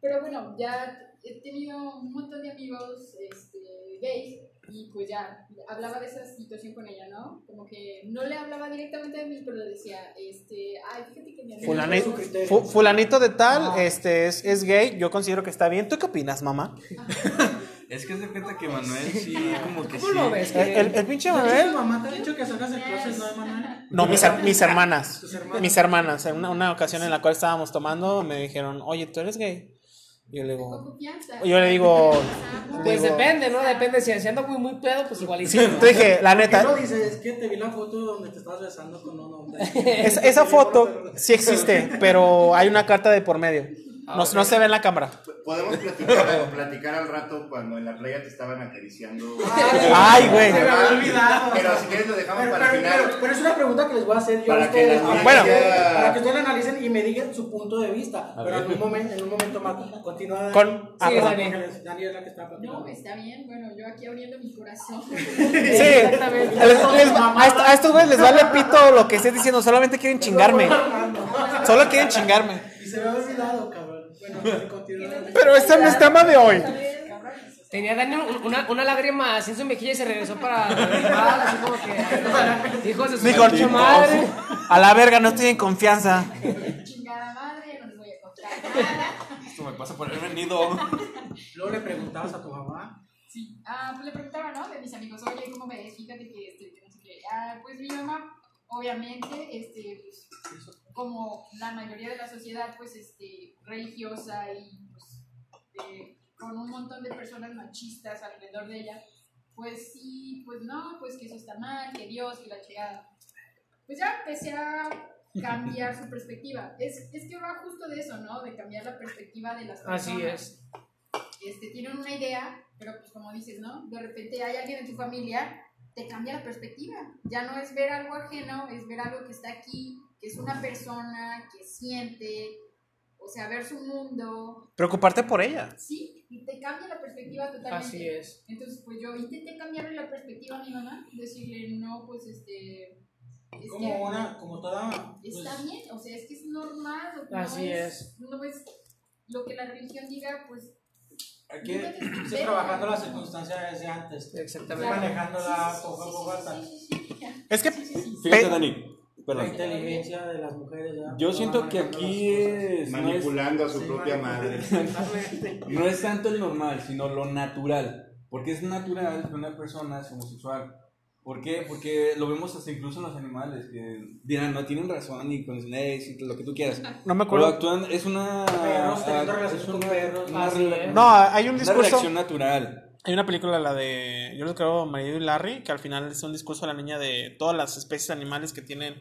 Pero bueno, ya he tenido un montón de amigos este, gays y pues ya hablaba de esa situación con ella, ¿no? Como que no le hablaba directamente de mí, pero le decía, este, ay, fíjate que mi amigo... Fulanito, su criterio. fu- fulanito de tal, este es, es gay, yo considero que está bien. ¿Tú qué opinas, mamá? <laughs> Es que se cuenta que Manuel sí, como que ¿Cómo sí. lo ves? El, el- el pinche ¿Tu Manuel. mamá te ha dicho que salgas del closet, no, Emanuel? No, mis, her- mis hermanas. Hermanas. Mis hermanas. En una, una ocasión en la cual estábamos tomando, me dijeron, oye, ¿tú eres gay? Yo le digo, yo le digo, Pues digo- depende, ¿no? Depende. Si si anda muy, muy pedo, pues igual y <laughs> sí. Te dije, la ¿Qué no neta, dices? Es que te vi la foto donde te estabas besando con un hombre. es- esa foto sí existe, pero hay una carta de por medio. No, no se ve en la cámara. Podemos platicar, <laughs> platicar al rato cuando en la playa te estaban acariciando. Ay, güey. Se me había olvidado. Pero si quieres lo dejamos Pero, para el pero, final. pero- pero es una pregunta que les voy a hacer yo Para a que ustedes. para Bueno. que- para que ustedes la analicen y me digan su punto de vista. Pero en un, momento, en un momento más, continúa. Con- ah, Sí, perdón. Dani. Ángeles, Dani es la que está platicando. No, está bien, bueno, yo aquí abriendo mi corazón. Sí, les- les va- a, est- a estos güeyes les vale pito lo que estés diciendo, solamente quieren chingarme. Solo quieren chingarme. Y se me había olvidado, cabrón. <laughs> Pero este no es tema de hoy. Tenía Dani un- una, una lágrima así en su mejilla y se regresó para <laughs> así como que. Hijos de su Dijo, pinche madre. a la verga, no estoy en confianza. Chingada madre, no les voy a contar nada. Esto me pasa por haber venido. Luego le preguntabas a tu mamá. Sí, ah, pues le preguntaba, ¿no? De mis amigos, oye, ¿cómo ves? Fíjate que, este, que no sé qué. Ah, pues mi mamá, obviamente, este, pues, como la mayoría de la sociedad, pues, este, religiosa y, pues, eh, con un montón de personas machistas alrededor de ella, pues sí, pues no, pues que eso está mal, que Dios, que la llegada. Pues ya empecé a cambiar su perspectiva. Es, es que va justo de eso, ¿no? De cambiar la perspectiva de las personas Así es. este, tienen una idea pero pues como dices, ¿no? De repente hay alguien en tu familia, te cambia la perspectiva. Ya no es ver algo ajeno, es ver algo que está aquí, que es una persona, que siente, o sea, ver su mundo. Preocuparte por ella. Sí, y te cambia la perspectiva totalmente. Así es. Entonces, pues yo intenté cambiarle la perspectiva a mi mamá, decirle, no, pues este... es Como que una, como toda. pues, Está bien, o sea, es que es normal. o Así no es. No es lo que la religión diga, pues Hay que irse trabajando las circunstancias desde antes. Exactamente. Manejándola poco a poco hasta Es que Fíjate, Dani. La inteligencia de las mujeres. ¿verdad? Yo siento que aquí es, no es, Manipulando a su Sí, propia manipulando. madre. <laughs> no es tanto el normal, sino lo natural. Porque es natural que una persona es homosexual. ¿Por qué? Porque lo vemos hasta incluso en los animales, que dirán, no tienen razón y con leyes lo que tú quieras. no me Pero acuerdo. actúan, es una... Perros teniendo ah, con una- perros. una es. No, hay un una discurso. reacción natural. Hay una película, la de. Yo creo, Marido y Larry, que al final es un discurso de la niña de todas las especies animales que tienen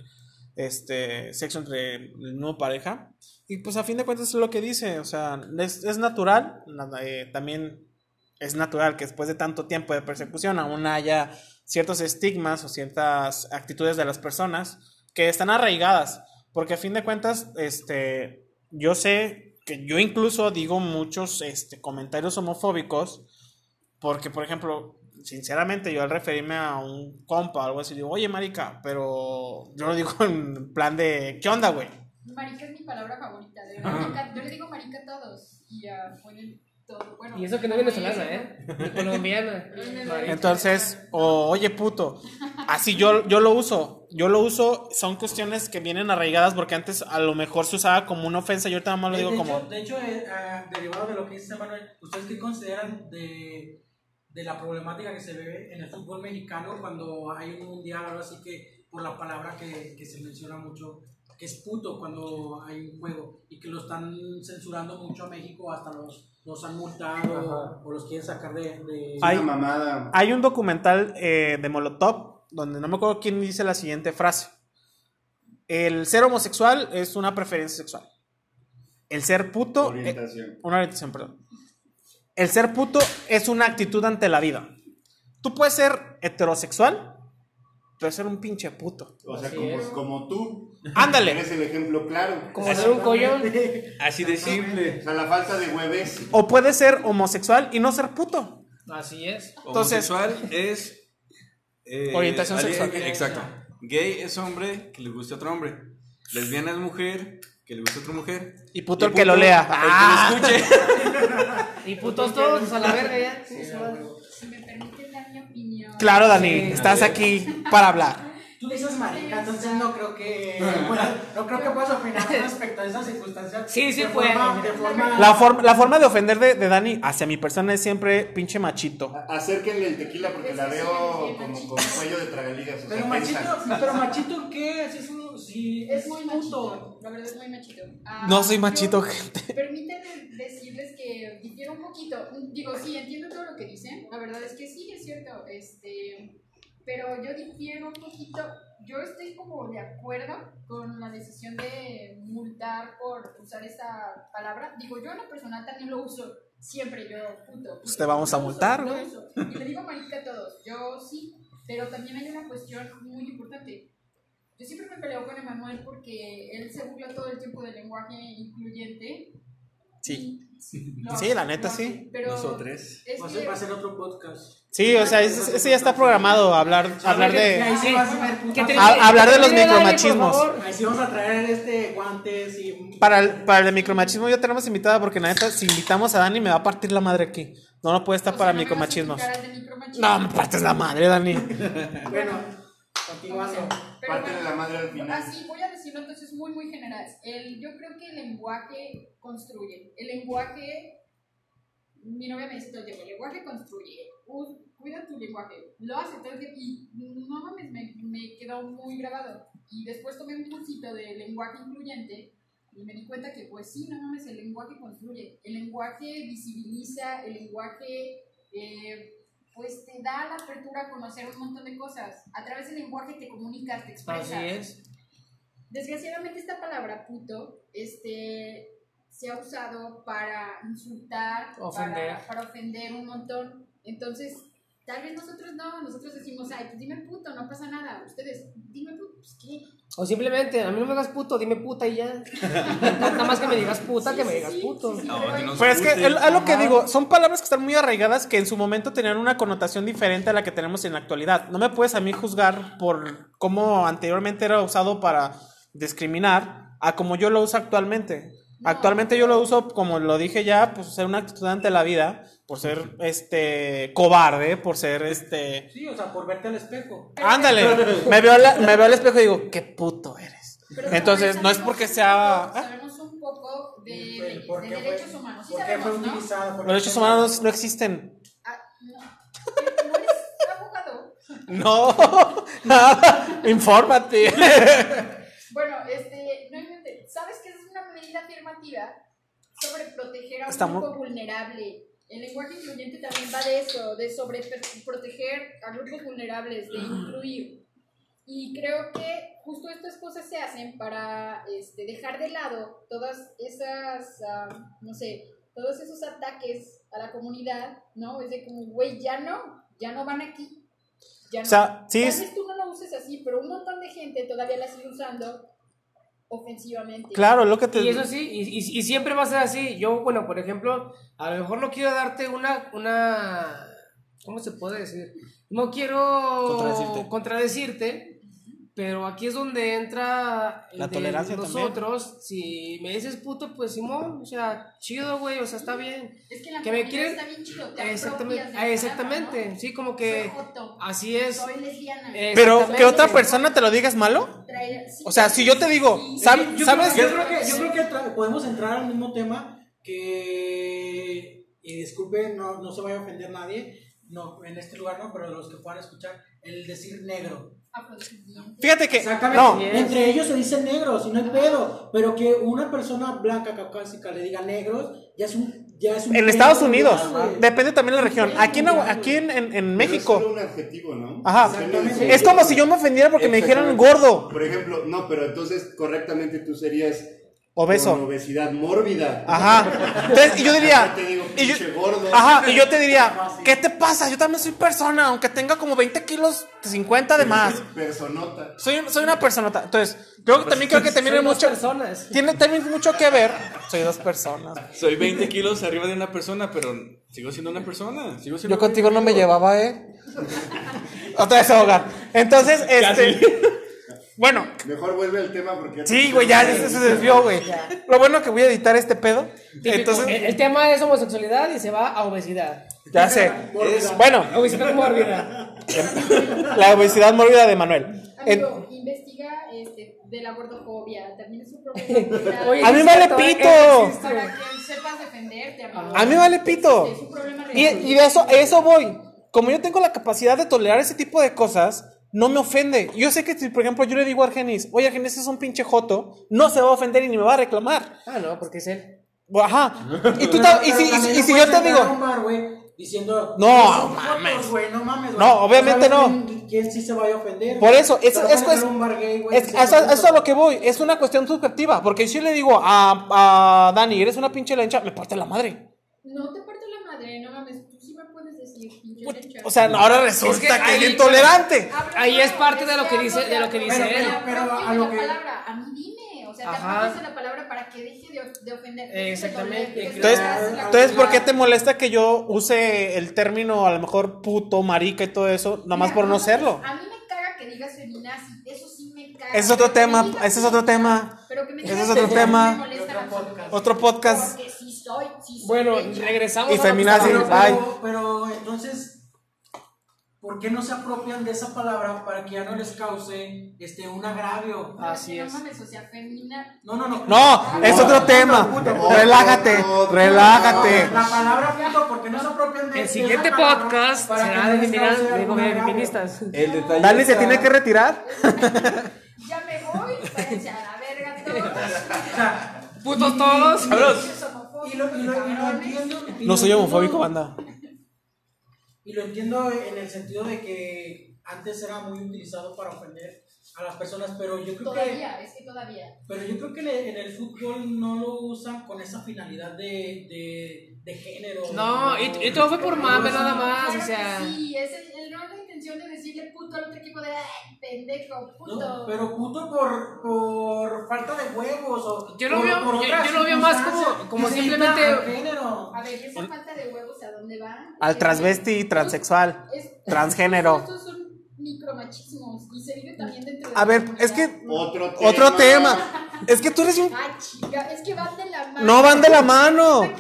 este sexo entre el mismo pareja. Y pues a fin de cuentas es lo que dice. O sea, es, natural. eh, también es natural que después de tanto tiempo de persecución aún haya ciertos estigmas o ciertas actitudes de las personas que están arraigadas. Porque a fin de cuentas, este, yo sé que yo incluso digo muchos este, comentarios homofóbicos porque, por ejemplo, sinceramente, yo al referirme a un compa o algo así, digo, oye, marica, pero yo lo digo <laughs> en plan de, ¿qué onda, güey? Marica es mi palabra favorita, de verdad. Yo le digo marica a todos y ya ponen todo. Bueno, Y eso que no es venezolana, ¿eh? Ni colombiana. <laughs> Entonces, o oye, puto, así yo, yo lo uso, yo lo uso, son cuestiones que vienen arraigadas porque antes a lo mejor se usaba como una ofensa, yo ahorita nada más lo digo de como... Hecho, de hecho, eh, ah, derivado de lo que dice Manuel, ¿ustedes qué consideran de, de la problemática que se ve en el fútbol mexicano cuando hay un mundial o algo así que por la palabra que, que se menciona mucho, que es puto cuando hay un juego y que lo están censurando mucho a México, hasta los, los han multado o los quieren sacar de... de-. Una mamada. Hay un documental eh, de Molotov donde no me acuerdo quién dice la siguiente frase. El ser homosexual es una preferencia sexual. El ser puto... eh, Orientación. una orientación, perdón. El ser puto es una actitud ante la vida. Tú puedes ser heterosexual, pero ser un pinche puto. O sea, como, tú. Ándale. Eres el ejemplo claro. Como ser un collón. Así de simple. O sea, la falta de hueves. O puedes ser homosexual y no ser puto. Así es. Entonces- Homosexual es... eh, Orientación sexual. Exacto. Gay es hombre que le guste a otro hombre. Lesbiana es mujer que le guste a otra mujer. Y puto el que lo lea. El que Ah. lo escuche. <laughs> Y putos todos a la verga ya. Sí. Si me permiten dar mi opinión. Claro, Dani, Sí. estás aquí para hablar. Tú dices marica, entonces no creo que <laughs> puedas- no creo que puedas opinar respecto a esas circunstancias. Sí, sí de puede. forma- La, forma la forma de ofender de, de Dani hacia mi persona es siempre pinche machito. A- Acérquenle el tequila porque la veo como con cuello de tragaligas. O sea, Pero machito, pero machito, ¿qué? Si es un, si Es muy puto. machito, la verdad es muy machito. Ah, No soy yo- machito, gente. <laughs> Permítanme decirles que difiero un poquito. Digo, sí, entiendo todo lo que dicen. La verdad es que sí, es cierto. Este, pero yo difiero un poquito. Yo estoy como de acuerdo con la decisión de multar por usar esa palabra. Digo, yo en lo personal también lo uso. Siempre yo, puto. Pues te vamos a multar, güey. Y le digo marica a todos. Yo sí, pero también hay una cuestión muy importante. Yo siempre me peleo con Emanuel porque él se burla todo el tiempo del lenguaje incluyente. Sí. Sí, hace, la neta, sí. Pero Nosotros. es Va a que- ser, va a ser otro podcast. Sí, o sea, ese, ese ya está programado, hablar, hablar ahí de... sí vas a ver putas. Que te- A- hablar de los dale, micromachismos. Ahí sí vamos a traer este guantes y. Para el, para el de micromachismo ya tenemos invitada porque la neta, si invitamos a Dani me va a partir la madre aquí. No, no puede estar o sea, para no me vas a micromachismos. de micromachismo. No, me partes la madre, Dani. <laughs> Bueno, continuando. Pero Parte de bueno, la madre al final. Así voy a decirlo entonces muy muy general. El, yo creo que el lenguaje construye. El lenguaje, mi novia me dice todo el tiempo, el lenguaje construye. U- cuida tu lenguaje. Lo hace todo el tiempo y no mames, me, me quedó muy grabado. Y después tomé un cursito de lenguaje incluyente y me di cuenta que pues sí, no mames, el lenguaje construye. El lenguaje visibiliza, el lenguaje... eh, pues te da la apertura a conocer un montón de cosas. A través del lenguaje te comunicas, te expresas. Así es. Desgraciadamente esta palabra puto este, se ha usado para insultar, Ofender. Para, para ofender un montón. Entonces, tal vez nosotros no, nosotros decimos, ay, pues dime puto, no pasa nada. Ustedes, dime puto, pues qué. O simplemente, a mí no me digas puto, dime puta y ya. <laughs> Nada más que me digas puta que me digas puto. No, Pero es que es lo que digo, son palabras que están muy arraigadas que en su momento tenían una connotación diferente a la que tenemos en la actualidad. No me puedes a mí juzgar por cómo anteriormente era usado para discriminar a como yo lo uso actualmente. Actualmente yo lo uso, como lo dije ya, pues ser un estudiante de la vida, por ser este cobarde, por ser este. Sí, o sea, por verte al espejo. Ándale, <laughs> me veo, la- me veo al espejo y digo, qué puto eres. Pero Entonces, no es porque sea. poco- Sabemos un poco de, de- ¿Por de qué fue- derechos humanos. Sí ¿Por qué fue ¿no? ¿Por Los derechos humanos no existen. Ah, no. <laughs> ¿No eres abogado? No, infórmate. <laughs> Bueno, este, no. ¿Sabes que es una medida afirmativa sobre proteger a un Estamos- grupo vulnerable? El lenguaje incluyente también va de eso, de sobre proteger a grupos vulnerables, de incluir. Y creo que justo estas cosas se hacen para este, dejar de lado todas esas, ah, no sé, todos esos ataques a la comunidad, ¿no? Es de como, güey, ya no, ya no van aquí. Ya no. O sea, sí Tal vez tú no lo uses así, pero un montón de gente todavía la sigue usando ofensivamente. Claro, lo que te Y eso sí, y, y- y siempre va a ser así. Yo, bueno, por ejemplo, a lo mejor no quiero darte una, una, ¿cómo se puede decir? No quiero Contradecirte. contradecirte, pero aquí es donde entra el La de tolerancia también. nosotros. Si me dices puto, pues Simón, o sea, chido, güey, o sea, está bien. Es que la Que me comunidad quiere- está bien chido, te Exactamente, ah, exactamente, palabra, sí, como que así es. soy lesbiana. Pero que otra persona te lo diga es malo. O sea, si yo te digo, sí, ¿sab- Yo ¿sabes? Creo, yo creo que, yo creo que podemos entrar al mismo tema que, y disculpe, no, no se vaya a ofender nadie, no, en este lugar no, pero los que puedan escuchar, el decir negro. Fíjate que. Exactamente, No, entre ellos se dice negros y no hay pedo, pero que una persona blanca caucásica le diga negros, ya es un... Ya es un en Estados Unidos. Depende también de la región. Aquí en, aquí en, en- en Pero es México. solo un adjetivo, ¿no? Ajá. Es como si yo me ofendiera porque me dijeran gordo, Por ejemplo, no, pero entonces correctamente tú serías con obeso. obesidad mórbida. Ajá. Entonces, y yo diría. Te digo, y yo- gordo. Ajá, y yo te diría, <laughs> ¿qué te pasa? Yo también soy persona, aunque tenga como 20 kilos, 50 de más. <laughs> Personota. Soy, soy una personota. Entonces, yo también creo que también Soy hay mucho. personas. Tiene también mucho que ver. Soy dos personas. Soy 20 kilos arriba de una persona, pero sigo siendo una persona. Sigo siendo Yo contigo no me llevaba, ¿eh? <laughs> Otra vez ahogar. Entonces, este. Bueno, Mejor vuelve al tema porque... sí, güey, ya se, se desvió, güey. Lo bueno que voy a editar este pedo. Típico, Entonces, el, el tema es homosexualidad y se va a obesidad. ya sé. Es- bueno, Obesidad mórbida. <laughs> la obesidad mórbida de Manuel. En- Amigo, investiga este, de la gordofobia, también es un problema. <laughs> Oye, A mí vale pito. Eso existe. para que sepas defenderte, amigo. A mí me vale pito. Es un problema Y, y de eso, eso voy. Como yo tengo la capacidad de tolerar ese tipo de cosas, no me ofende. Yo sé que si, por ejemplo, yo le digo a Argenis, oye, Argenis es un pinche joto, no se va a ofender y ni me va a reclamar. Ah, no, porque es él. Ajá. <laughs> Y, tú y si, y si- y no si yo te digo, bar, diciendo No, "Son mames. no mames, güey". No, obviamente ¿Sabes no. ¿Quién, quién sí se vaya a ofender? Por eso, es- es- bar gay, güey, es, eso, eso es a lo que voy, es una cuestión subjetiva. Porque si yo le digo a, a Dani, eres una pinche lencha, me parte la madre. No te parto la madre, no mames, puedes decir. O sea, ahora resulta Es que que, ahí- es intolerante. Ah, pero Ahí es parte de lo que dice- de lo que dice pero, él. Pero, Pero a lo que- palabra, a mí dime, o sea, te Ajá. de la palabra para que deje de, de ofender. Exactamente. Entonces, entonces, ¿por qué te molesta que yo use el término a lo mejor puto, marica y todo eso, nada más Mira, por no serlo? A mí me caga que digas feminazi, eso sí me caga. Ese es otro tema, ese es otro tema. Pero que me Ese digas es otro tema. me molesta en absoluto. Otro podcast. Soy, sí soy Bueno, regresamos Y a feminazi. Pero, pero, pero entonces, ¿por qué no se apropian de esa palabra para que ya no les cause este, un agravio? No, Así no es. No, no, no. No, es otro tema. Relájate, relájate. La palabra puto, ¿por qué no se apropian de El siguiente podcast será de feministas. El detalle Dani se tiene que retirar. Ya me voy, váyanse a la verga todos. <laughs> Putos todos. Pinches homofóbicos, y lo, y lo- y lo cabrones. entiendo. y No soy homofóbico, banda. <laughs> Y lo entiendo en el sentido de que antes era muy utilizado para ofender a las personas, pero yo creo que Todavía, es que todavía. pero yo creo que le- en el fútbol no lo usan con esa finalidad de, de, de género. No, y, y todo fue por mame nada más, o sea. Sí, es el, es la intención de decirle puto al otro equipo de "Ay, pendejo, puto. No, pero puto por, por falta de huevos o Yo lo por- veo- por yo- otras yo lo veo más como- como simplemente- al género. A ver, esa falta de huevos, ¿a dónde va? Al transvesti, transexual, Es- transgénero. <laughs> Micromachismos y se vive también dentro de A la ver, es que Otro tema. otro tema. Es que tú eres un Ah, chica, es que van de la mano. No van de la mano.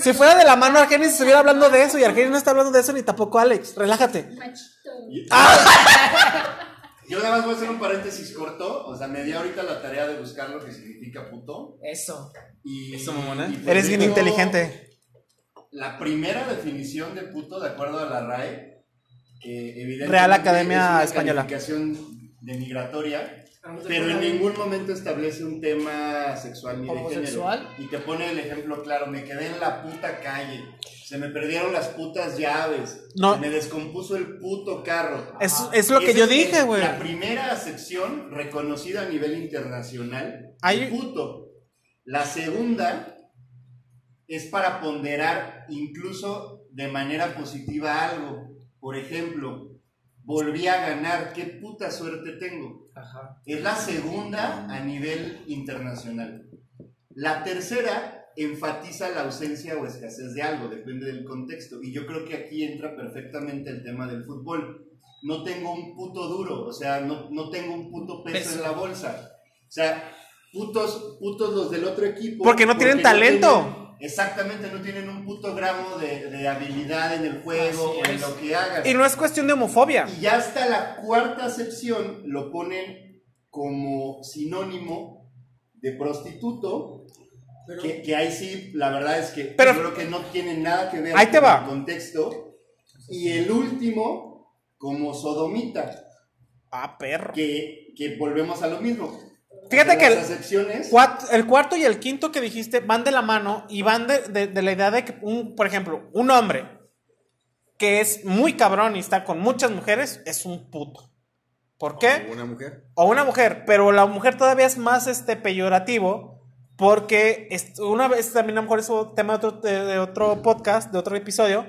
Si fuera de la mano, Argenis estuviera hablando de eso. Y Argenis no está hablando de eso, ni tampoco Alex. Relájate. Machito. <laughs> Yo nada más voy a hacer un paréntesis corto. O sea, me di ahorita la tarea de buscar lo que significa puto. Eso. Y, Eso, mamona. y Eres bien inteligente. La primera definición de puto, de acuerdo a la RAE, que evidentemente Real Academia es una Española. calificación denigratoria, pero en ningún momento establece un tema sexual ni de género. Y te pone el ejemplo claro, me quedé en la puta calle, se me perdieron las putas llaves, No. se me descompuso el puto carro. Es, es lo que Esa yo es dije, güey. La primera acepción reconocida a nivel internacional Hay- de puto. La segunda es para ponderar incluso de manera positiva algo. Por ejemplo, volví a ganar, qué puta suerte tengo. Es la segunda a nivel internacional. La tercera enfatiza la ausencia o escasez de algo, depende del contexto. Y yo creo que aquí entra perfectamente el tema del fútbol. No tengo un puto duro, o sea, no, no tengo un puto peso, Peso. en la bolsa. O sea, putos, putos los del otro equipo. Porque no tienen talento. tienen- exactamente, no tienen un puto gramo de, de habilidad en el juego o en lo que hagan. Y no es cuestión de homofobia. Y ya hasta la cuarta acepción lo ponen como sinónimo de prostituto, Pero, que, que ahí sí, la verdad es que Pero- yo creo que no tiene nada que ver Ahí te con va. el contexto. Y el último, como sodomita, Ah, perro. que, que volvemos a lo mismo. Fíjate que el- cuarto y el quinto que dijiste van de la mano y van de, de- de la idea de que, un, por ejemplo, un hombre que es muy cabrón y está con muchas mujeres es un puto. ¿Por qué? Una mujer. o una mujer, pero la mujer todavía es más este peyorativo porque es- una vez también a lo mejor es un tema de otro, de otro podcast, de otro episodio,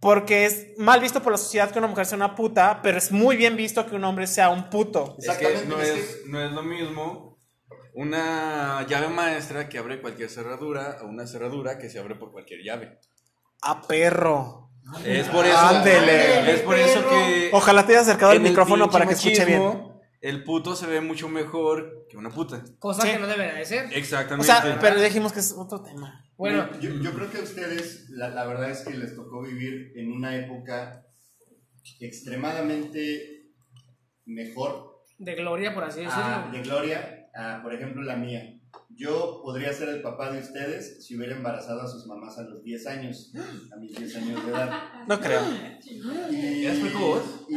porque es mal visto por la sociedad que una mujer sea una puta, pero es muy bien visto que un hombre sea un puto. Es que Exactamente, no es no es lo mismo una llave maestra que abre cualquier cerradura a una cerradura que se abre por cualquier llave. A perro. Es por eso, Ándele. es por eso que Ojalá te hayas acercado el micrófono para que escuche bien. El puto se ve mucho mejor que una puta. Cosa Sí. que no debería de ser. O Exactamente. sea, pero dijimos que es otro tema. Bueno, Yo, yo creo que a ustedes, la, la verdad es que les tocó vivir en una época extremadamente mejor de gloria, por así decirlo. a- de gloria, a, por ejemplo, la mía. Yo podría ser el papá de ustedes si hubiera embarazado a sus mamás a los 10 años, a mis 10 años de edad. No creo. Y, y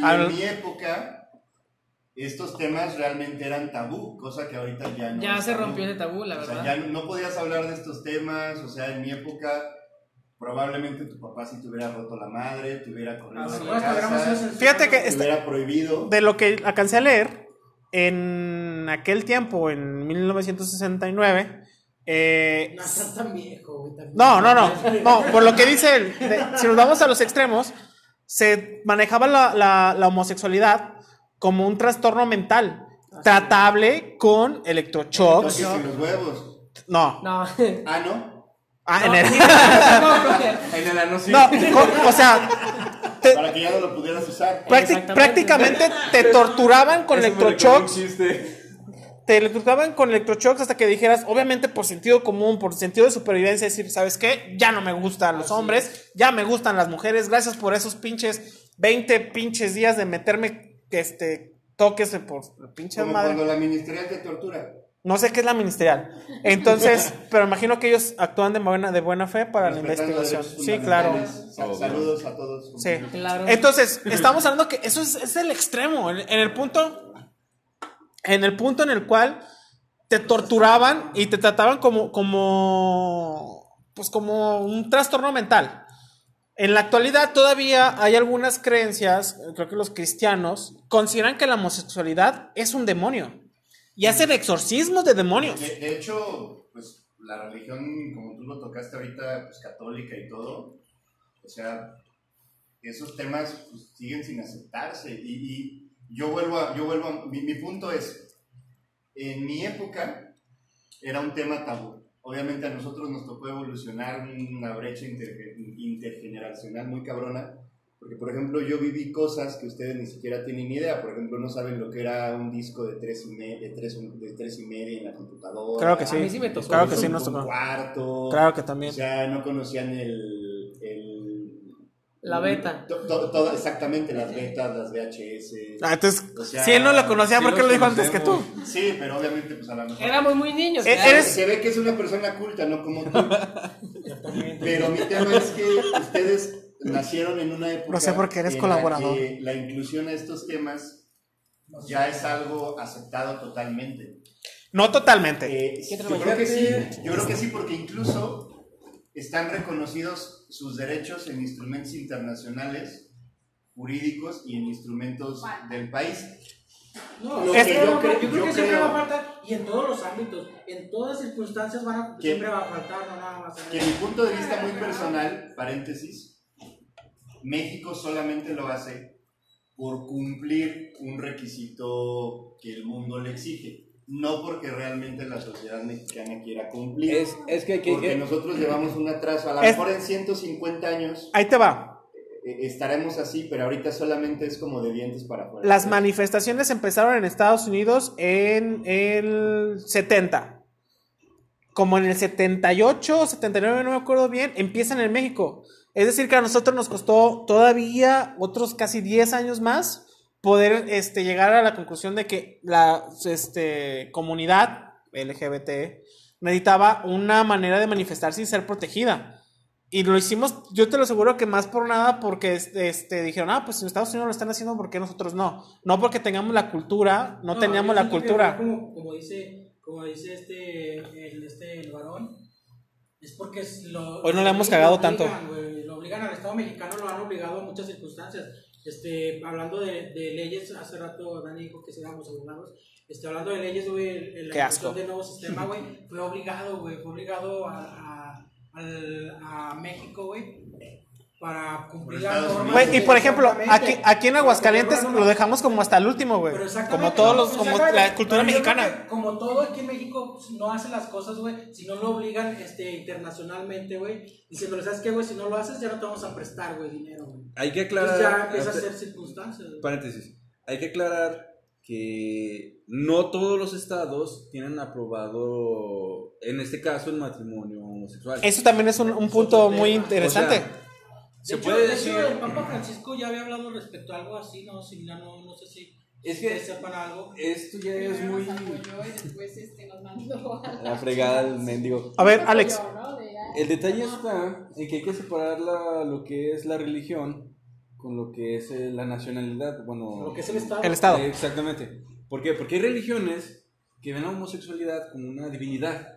Ah, en mi época, estos temas realmente eran tabú, cosa que ahorita ya no. ya se tabú. rompió ese tabú, la O sea, verdad. ya no podías hablar de estos temas, o sea, en mi época probablemente tu papá si te hubiera roto la madre, te hubiera corrido a de lo la casa, Fíjate que te hubiera prohibido. de lo que alcancé a leer, en aquel tiempo, en 1969, eh, No estás tan viejo. No, no, no. No, por lo que dice él, de- si nos vamos a los extremos, se manejaba la, la- la homosexualidad como un trastorno mental, tratable con en los huevos. No. No. <laughs> Ah, ¿no? Ah, en el- <laughs> En el ano sí. No, o sea, te- Para que ya no lo pudieras usar. prácticamente te torturaban con chiste. Te electrocutaban con electroshocks hasta que dijeras, obviamente por sentido común, por sentido de supervivencia, decir, ¿sabes qué? Ya no me gustan los hombres, ya me gustan las mujeres, gracias por esos pinches 20 pinches días de meterme este toques por pinche Como madre. cuando la ministerial te tortura. No sé qué es la ministerial. Entonces, <laughs> pero imagino que ellos actúan de buena, de buena fe para la investigación. Sí, claro. Saludos a todos. Sí. Claro. Entonces, estamos hablando que eso es, es el extremo. En, en el punto. En el punto en el cual te torturaban y te trataban como. como. Pues como un trastorno mental. En la actualidad todavía hay algunas creencias, creo que los cristianos, consideran que la homosexualidad es un demonio. Y hacen exorcismos de demonios. De, hecho, pues la religión, como tú lo tocaste ahorita, pues católica y todo, o sea, esos temas pues, siguen sin aceptarse. Y, y yo vuelvo a, yo vuelvo a, mi, mi punto es, en mi época era un tema tabú. Obviamente a nosotros nos tocó evolucionar una brecha inter- intergeneracional muy cabrona, porque por ejemplo yo viví cosas que ustedes ni siquiera tienen ni idea, por ejemplo no saben lo que era un disco de tres y, me- de tres, de tres y media en la computadora. Claro que sí. A mí sí me tocó. Claro que sí un nos tocó. cuarto. Claro que O también. sea, no conocían el La beta. to- to- todo- exactamente, las betas, las VHS. Ah, entonces, O sea, si él no lo conocía, sí ¿por qué lo dijo antes que tú? Sí, pero obviamente pues a lo mejor... Éramos muy niños. Eh, eres- Se ve que es una persona culta, no como tú. Pero mi tema es que ustedes nacieron en una época. No sé por qué eres en la colaborador. que La inclusión a estos temas ya es algo aceptado totalmente. No totalmente. Eh, ¿Qué yo creo que sí, yo creo que sí, porque incluso están reconocidos sus derechos en instrumentos internacionales, jurídicos y en instrumentos del país. No, Lo es que que yo creo- creo, yo creo yo que siempre creo- va a faltar, y en todos los ámbitos, en todas circunstancias van a, ¿Qué? siempre va a faltar, no nada más. en Que mi punto de vista muy personal, paréntesis, México solamente lo hace por cumplir un requisito que el mundo le exige, no porque realmente la sociedad mexicana quiera cumplir. Es, es que porque nosotros llevamos un atraso, a lo mejor en 150 años Ahí te va. eh, estaremos así, pero ahorita solamente es como de dientes para afuera. Las manifestaciones empezaron en Estados Unidos en el 70. Como en el 78, 79, no me acuerdo bien, empiezan en México. Es decir, que a nosotros nos costó todavía otros casi 10 años más poder este, llegar a la conclusión de que la este, comunidad LGBT necesitaba una manera de manifestarse y ser protegida. Y lo hicimos, yo te lo aseguro que más por nada porque este, este, dijeron, ah, pues en Estados Unidos lo están haciendo, ¿por qué nosotros no? No porque tengamos la cultura, no, teníamos yo la cultura. Como, como dice, como dice este, el, este, el varón, es porque es lo. Hoy no le hemos lo cagado obligan, tanto. güey, lo obligan al Estado mexicano, lo han obligado en muchas circunstancias. Este, hablando de, de leyes, hace rato Dani dijo que seamos abogados. Este, hablando de leyes, güey, el- el- la asco. del nuevo sistema, güey, fue obligado, güey, fue obligado a, a, al- a México, güey, para cumplir las normas. Güey, y por ejemplo, aquí, aquí en Aguascalientes lo dejamos como hasta el último, güey. pero exactamente, Como todos los, como la cultura mexicana. que Como todo aquí en México no hace las cosas, güey, si no lo obligan este, internacionalmente, güey, diciéndole, ¿sabes qué, güey? Si no lo haces, ya no te vamos a prestar, güey, dinero, güey. Hay que Entonces aclarar. ya empieza a antes- ser circunstancias. güey. Paréntesis. Hay que aclarar que no todos los estados tienen aprobado, en este caso, el matrimonio homosexual. Eso también es un, un punto muy interesante. O sea, se de puede hecho, de hecho, decir. el Papa Francisco ya había hablado respecto a algo así, ¿no? Similar, no, no sé si Es que- sepan algo. Esto ya es Primero muy. nos apoyó y después este, nos mandó a La <laughs> fregada el mendigo. A ver, Alex. El detalle está en que hay que separar la- lo que es la religión con lo que es eh, la nacionalidad. Bueno, Lo que es el Estado. El Estado. Exactamente. ¿Por qué? Porque hay religiones que ven la homosexualidad como una divinidad,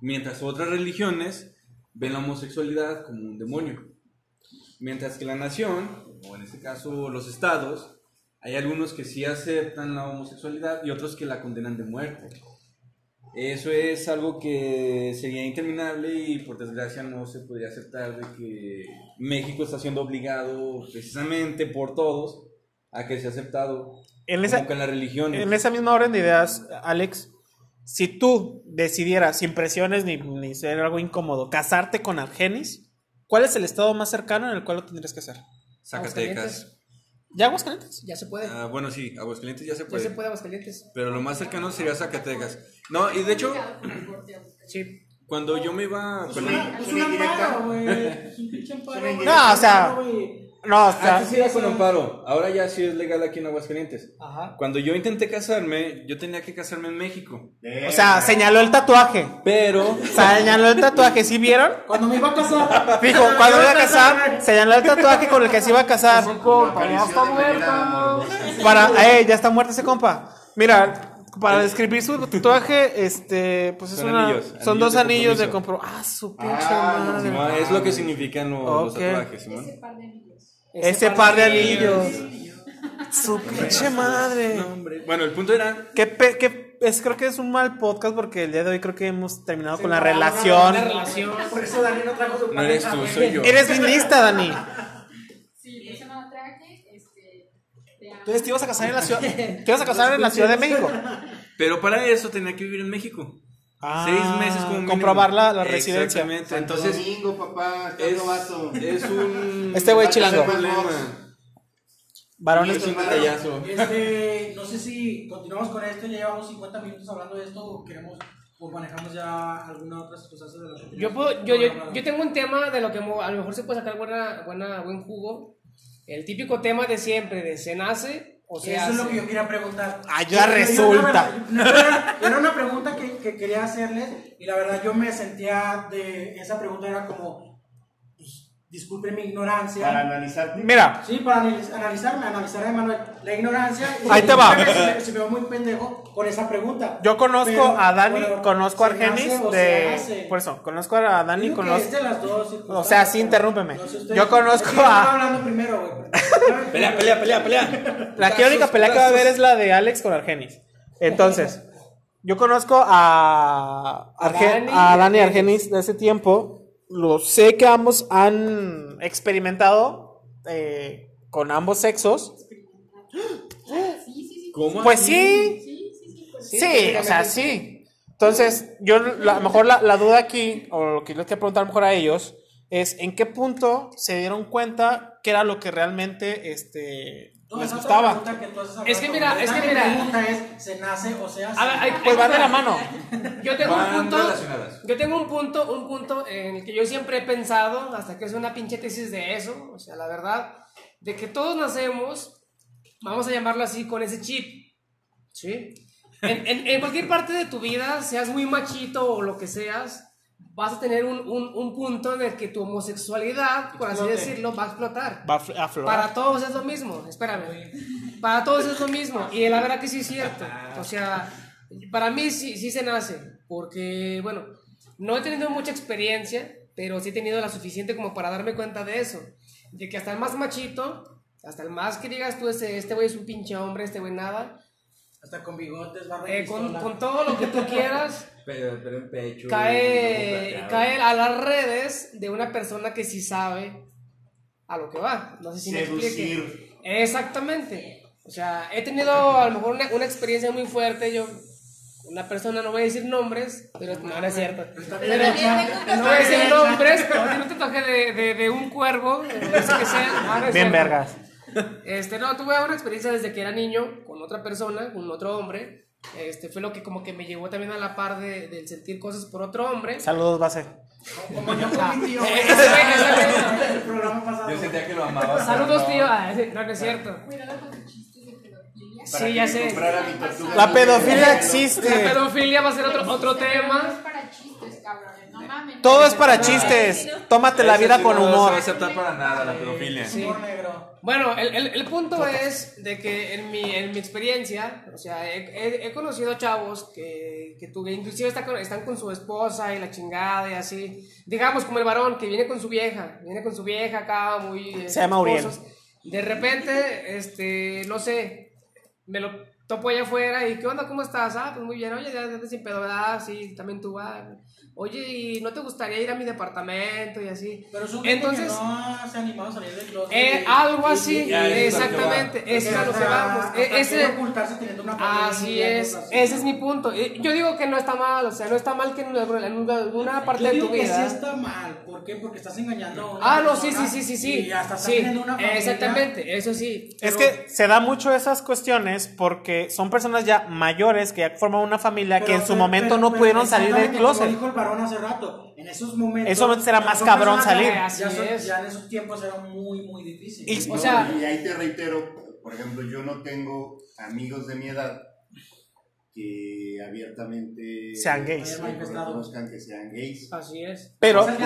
mientras otras religiones ven la homosexualidad como un demonio. Mientras que la nación, o en este caso los estados, hay algunos que sí aceptan la homosexualidad y otros que la condenan de muerte. Eso es algo que sería interminable y por desgracia no se podría aceptar de que México está siendo obligado precisamente por todos a que sea aceptado En como esa, con las religiones. en esa misma orden de ideas, Alex, si tú decidieras, sin presiones ni, ni ser algo incómodo, casarte con Argenis, ¿cuál es el estado más cercano en el cual lo tendrías que hacer? Zacatecas. ¿Ya Aguascalientes? Ya se puede. Ah, bueno, sí, Aguascalientes ya se ya puede. se puede Aguascalientes. Pero lo más cercano sería Zacatecas. No, y de hecho. Sí. cuando yo me iba... Es perdón, una- es es un una indirecta. amparo, güey. Es un pinche amparo, güey. No, o sea- güey. No, o sea, Antes era con amparo, ahora ya sí es legal aquí en Aguascalientes. Ajá. Cuando yo intenté casarme, yo tenía que casarme en México. o sea, señaló el tatuaje. Pero Señaló el tatuaje, ¿sí vieron? Cuando me iba a casar. Fijo, cuando iba a casar, señaló el tatuaje con el que se iba a casar. ya está muerto. Para, eh, ya está muerto ese compa. Mira, para describir su tatuaje, este, pues es Son una, anillos, son anillos dos de anillos de compromiso. compro. Ah, su pinche Ah, no, madre. Es lo que significan los, los Ok. tatuajes, Simón. Ese par de anillos. Ese par de anillos. Su pinche madre. No. Bueno, el punto era ¿Qué, pe- qué es, creo que es un mal podcast porque el día de hoy creo que hemos terminado Sí, con la una- relación. una relación. Por eso Dani no trajo su No eres tú, soy yo. Eres bien lista, Dani. Sí, eso no traje. Este. Entonces te ibas a casar en la ciudad, te ibas a casar en la Ciudad de México. Pero para eso tenía que vivir en México. Ah, Seis meses como mínimo. comprobar la, la residencia. Exactamente. Santo Entonces, Domingo, papá, es, novato. es un. Este güey es un chilango. Varones Es un detallazo. Este, no sé si continuamos con esto, ya llevamos 50 minutos hablando de esto o queremos o manejamos ya alguna otra circunstancia de la que Yo, puedo, yo, yo, yo tengo un tema de lo que a lo mejor se puede sacar buena, buena, buen jugo. El típico tema de siempre, de se nace o Eso es lo que yo quería preguntar. Ah, ya Yo- yo- resulta. era, era una pregunta que, que quería hacerles y la verdad yo me sentía de esa pregunta era como pues, disculpen mi ignorancia. Para analizarte. Mira, Sí, para analiz- analizarme, analizar a Emanuel la ignorancia. y Ahí te va. Si me, si me veo muy pendejo con esa pregunta. yo conozco Pero, a Dani, bueno, conozco a nace Argenis de. hace. Por eso, conozco a Dani, Digo que conozco. es de las dos O sea, sí, interrúmpeme. no sé ustedes. Yo conozco Es que a- hablando primero, güey. <laughs> Pelea, pelea, pelea, pelea. La que única pelea que va a haber es la de Alex con Argenis. Entonces, yo conozco a, Arge- Dani a y Dani. Argenis de ese tiempo. Lo sé que ambos han experimentado eh, con ambos sexos. ¿Cómo Pues así? sí, Sí, sí, sí. pues sí, o sea, sí. Entonces, yo a lo mejor la, la duda aquí, o lo que les quiero preguntar a lo mejor a ellos, es en qué punto se dieron cuenta que era lo que realmente este, No, les gustaba. pregunta que tú haces Es que mira, es que la mira. pregunta es, ¿se nace o se hace? A ver, hay- Pues hay- van de la mano. <laughs> Yo tengo un punto. Yo tengo un punto, un punto en el que yo siempre he pensado, hasta que es una pinche tesis de eso, o sea, la verdad, de que todos nacemos, vamos a llamarlo así, con ese chip. ¿Sí? En, en- en cualquier parte de tu vida, seas muy machito o lo que seas, vas a tener un, un- un punto en el que tu homosexualidad, por así decirlo, va a explotar. Va a fl- a florar. Para todos es lo mismo, espérame. Para todos es lo mismo. Y la verdad que sí es cierto. O sea, para mí sí, sí se nace. Porque, bueno, no he tenido mucha experiencia, pero sí he tenido la suficiente como para darme cuenta de eso. De que hasta el más machito, hasta el más que digas tú, este este güey es un pinche hombre, este güey nada. Hasta con bigotes, barba eh, con, todo lo que tú quieras, <laughs> Pero, pero en pecho. cae, cae a las redes de una persona que sí sabe a lo que va. No sé si me explique. Seducir. Exactamente. O sea, he tenido a lo mejor una, una experiencia muy fuerte. Yo, una persona, no voy a decir nombres, pero no, no es cierto. Pero, no voy a decir nombres, pero a ti no te toque de, de, de un cuervo, de que sea. No, Bien vergas. Este, no, tuve una experiencia desde que era niño con otra persona, con otro hombre. Este, fue lo que como que me llevó también a la par de, del sentir cosas por otro hombre. Saludos, base. Como yo con mi tío. <laughs> El programa pasado. Yo sentía que lo amaba. Saludos, tío. no. Ah, sí, no, no es cierto. Cuidado con tus chistes de pedofilia. Para Sí, ya me sé. La pedofilia existe. La pedofilia va a ser otro, otro tema. No mames. Todo es para chistes. Tómate la vida con no se va humor. a aceptar para nada la pedofilia. Sí. Humor negro. Bueno, el, el, el punto es de que en mi, en mi experiencia, o sea, he, he- he conocido chavos que, que tuve, inclusive están con, están con su esposa y la chingada y así. Digamos, como el varón que viene con su vieja, viene con su vieja acá, muy... eh, Se llama Uriel. De repente, este, no sé, me lo topo allá afuera y ¿qué onda? ¿Cómo estás? Ah, pues muy bien, oye, ya andas sin pedo, ¿verdad? Sí, también tú vas. Oye, ¿y no te gustaría ir a mi departamento y así? Pero es un Entonces... que no se ha animado a salir del closet. Eh, algo así, y- exactamente, eso es a lo que vamos. E- Ese, ocultarse teniendo una así es, ese es mi punto. Eh, Yo digo que no está mal, o sea, no está mal que en alguna, parte Yo de tu que sí vida. está mal. ¿Por qué? Porque estás engañando a una Ah, no, sí, sí, sí, sí, sí. Y hasta estás sí, teniendo una familia. exactamente, eso sí. Es pero- que se da mucho esas cuestiones porque son personas ya mayores que ya forman una familia que en su pero- momento pero- no pero pudieron salir del closet. Varón hace rato. En esos momentos. En esos momentos era más cabrón salir. Ya, Así son- es. ya en esos tiempos era muy, muy difícil. Y- O No, sea- y ahí te reitero, por ejemplo, yo no tengo amigos de mi edad que abiertamente Sean gays. reconozcan que sean gays. Así es. Pero O no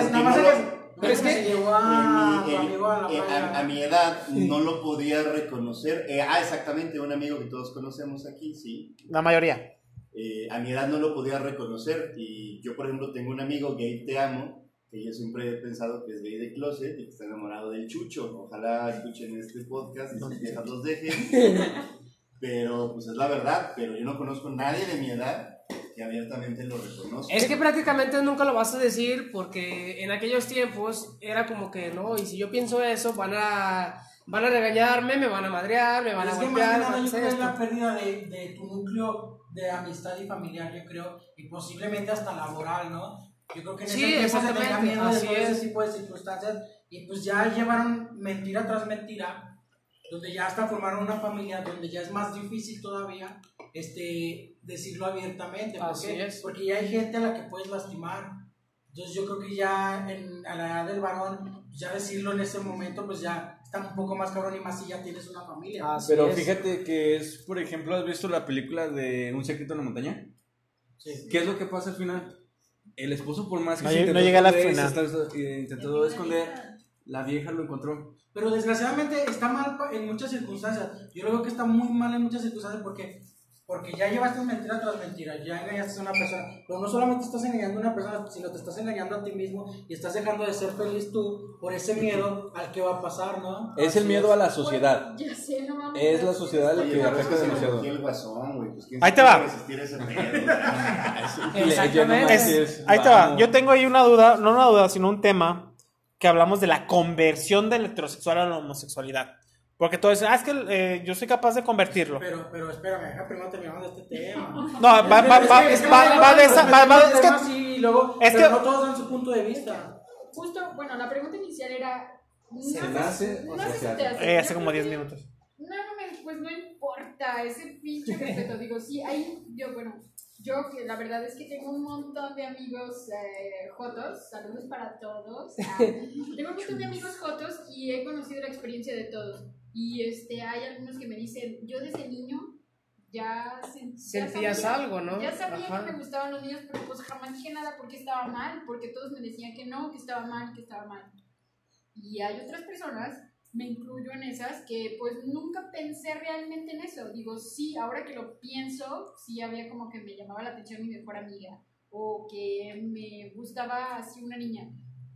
pero es que- a mi- a eh, a mi edad no lo podía reconocer. Eh, ah, exactamente, un amigo que todos conocemos aquí, sí. la mayoría. Eh, a mi edad no lo podía reconocer y yo, por ejemplo, tengo un amigo gay, te amo, que yo siempre he pensado que es gay de closet y que está enamorado del chucho. Ojalá escuchen este podcast y sus viejas los dejen. <laughs> Pero pues es la verdad, pero yo no conozco a nadie de mi edad que abiertamente lo reconozca. Es que prácticamente nunca lo vas a decir porque en aquellos tiempos era como que no, y si yo pienso eso, van a, van a regañarme, me van a madrear, me van Es a que más que golpear. nada yo creo es la pérdida de, de tu núcleo de amistad y familiar, yo creo, y posiblemente hasta laboral, ¿no? Yo creo que en Sí, ese tiempo se tenía miedo de todo ese es. tipo de circunstancias y pues ya llevaron mentira tras mentira, donde ya hasta formaron una familia, donde ya es más difícil todavía este, decirlo abiertamente. ¿Por Así qué? es. Porque ya hay gente a la que puedes lastimar. Entonces yo creo que ya en, a la edad del varón, ya decirlo en ese momento, pues ya está un poco más cabrón y más si ya tienes una familia. Así Pero es. fíjate que es, por ejemplo, ¿has visto la película de Un secreto en la montaña? Sí. ¿Qué es lo que pasa al final? El esposo, por más que No se intentó no llega a la esconder, final. se está- eh, intentó esconder, la vieja lo encontró. Pero desgraciadamente está mal en muchas circunstancias. Yo creo que está muy mal en muchas circunstancias porque, porque ya llevaste mentira tras mentira, ya engañaste a una persona. Pero no solamente estás engañando a una persona, sino te estás engañando a ti mismo y estás dejando de ser feliz tú por ese miedo al que va a pasar, ¿no? Es el Así miedo a la sociedad. Ya sé, no mames. Es la sociedad la que es se demasiado. el pues, ¿quién Ahí te va. <laughs> Es- Es- ahí te va. Yo tengo ahí una duda, no una duda, sino un tema que hablamos de la conversión del heterosexual a la homosexualidad. Porque todo dicen, ah, es que eh, yo soy capaz de convertirlo. Pero, pero espérame, deja primero terminamos de este tema. No, va, va, va, Es va, que- es que va- va de esa. va- va- es que- Sí, y luego, es pero que- no todos dan su punto de vista. Justo, bueno, la pregunta inicial era. no ¿Se o no sé si hace? te hace. eh, hace como creo 10 que- minutos. No, no me, pues no importa, ese pinche respeto. Digo, sí, hay, yo, bueno, yo que la verdad es que tengo un montón de amigos eh, jotos, saludos para todos. Ah, tengo un montón de amigos jotos y he conocido la experiencia de todos. Y este, hay algunos que me dicen, yo desde niño ya, sen- ya Sentías sabía- algo, ¿no? Ya sabía Ajá. que me gustaban los niños, pero pues jamás dije nada porque estaba mal, porque todos me decían que no, que estaba mal, que estaba mal. Y hay otras personas, me incluyo en esas, que pues nunca pensé realmente en eso. Digo, sí, ahora que lo pienso, sí había como que me llamaba la atención mi mejor amiga o que me gustaba así una niña.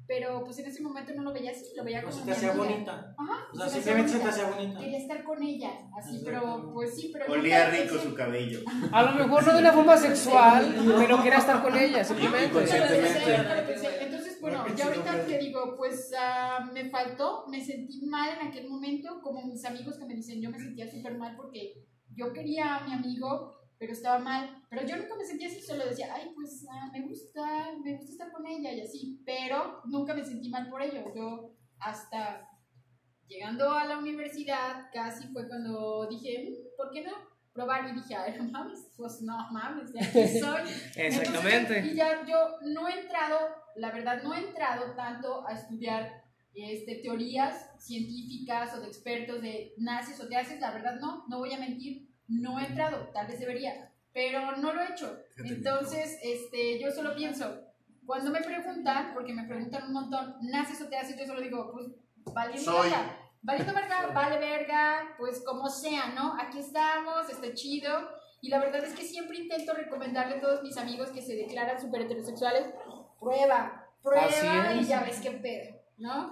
Pero pues en ese momento no lo veía así, lo veía como se te hacía bonita. Ajá, O sea, se simplemente se te hacía bonita. Quería estar con ella, así, pero pues sí, pero Olía rico pensé- su cabello. A lo mejor no de una forma sexual, pero quería estar con ella, simplemente. Entonces, bueno, ya ahorita te digo, pues ah, me faltó, me sentí mal en aquel momento, como mis amigos que me dicen, yo me sentía súper mal porque yo quería a mi amigo, pero estaba mal. Pero yo nunca me sentía así, solo decía, ay, pues ah, me gusta, me gusta estar con ella y así, pero nunca me sentí mal por ello. Yo hasta llegando a la universidad, casi fue cuando dije, "Mm, ¿por qué no? Probar y dije, ay, no <laughs> mames, pues no mames, de aquí <laughs> soy. Exactamente. Entonces, y ya yo no he entrado, la verdad, no he entrado tanto a estudiar este, teorías científicas o de expertos de naces o te haces, la verdad no, no voy a mentir, no he entrado, tal vez debería, pero no lo he hecho. Entonces, este, yo solo pienso, cuando me preguntan, porque me preguntan un montón, naces o te haces, yo solo digo, pues, valiendo Soy. verga, valiendo verga, vale verga, pues como sea, ¿no? Aquí estamos, está chido. Y la verdad es que siempre intento recomendarle a todos mis amigos que se declaran súper heterosexuales, prueba, prueba y ya ves qué pedo, ¿no?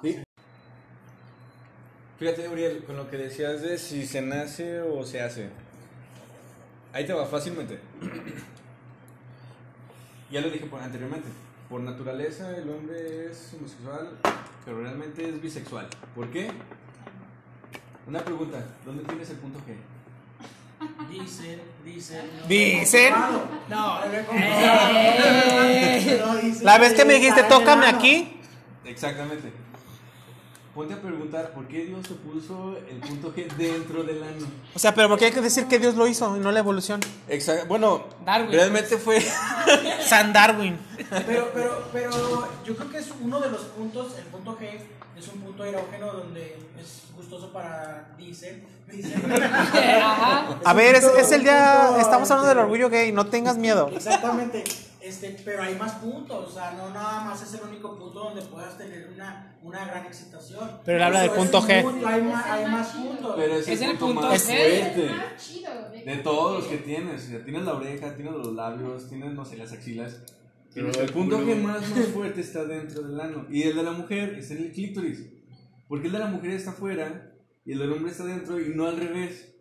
Fíjate, Uriel, con lo que decías de si se nace o se hace. Ahí te va fácilmente. <clears throat> ya lo dije por- anteriormente. Por naturaleza el hombre es homosexual, pero realmente es bisexual. ¿Por qué? Una pregunta, ¿dónde tienes el punto G? <laughs> Dicen, dicen. no Dicen. <laughs> No. dicen La vez que me dijiste, tócame aquí, Exactamente. Ponte a preguntar por qué Dios se puso el punto G dentro del ano. o sea, pero porque hay que decir que Dios lo hizo y no la evolución. Exacto. Bueno, Darwin. realmente fue. <laughs> San Darwin. Pero, pero, pero yo creo que es uno de los puntos, el punto G, es un punto erógeno donde es gustoso para. <laughs> Ajá. A ver, es, es el día, estamos hablando del orgullo gay, no tengas miedo. Exactamente, este, pero hay más puntos, o sea, no nada más es el único punto donde puedas tener una, una gran excitación. Pero él habla del punto G. mucho, Hay más, hay más puntos. Pero es, Es el punto, punto más G. fuerte. Chido, De todos los que tienes. O sea, tienes la oreja, tienes los labios, tienes, no sé, las axilas. Pero el punto. G más, más fuerte está dentro del ano. Y el de la mujer es en el clítoris. Porque el de la mujer está afuera y el del hombre está dentro y no al revés.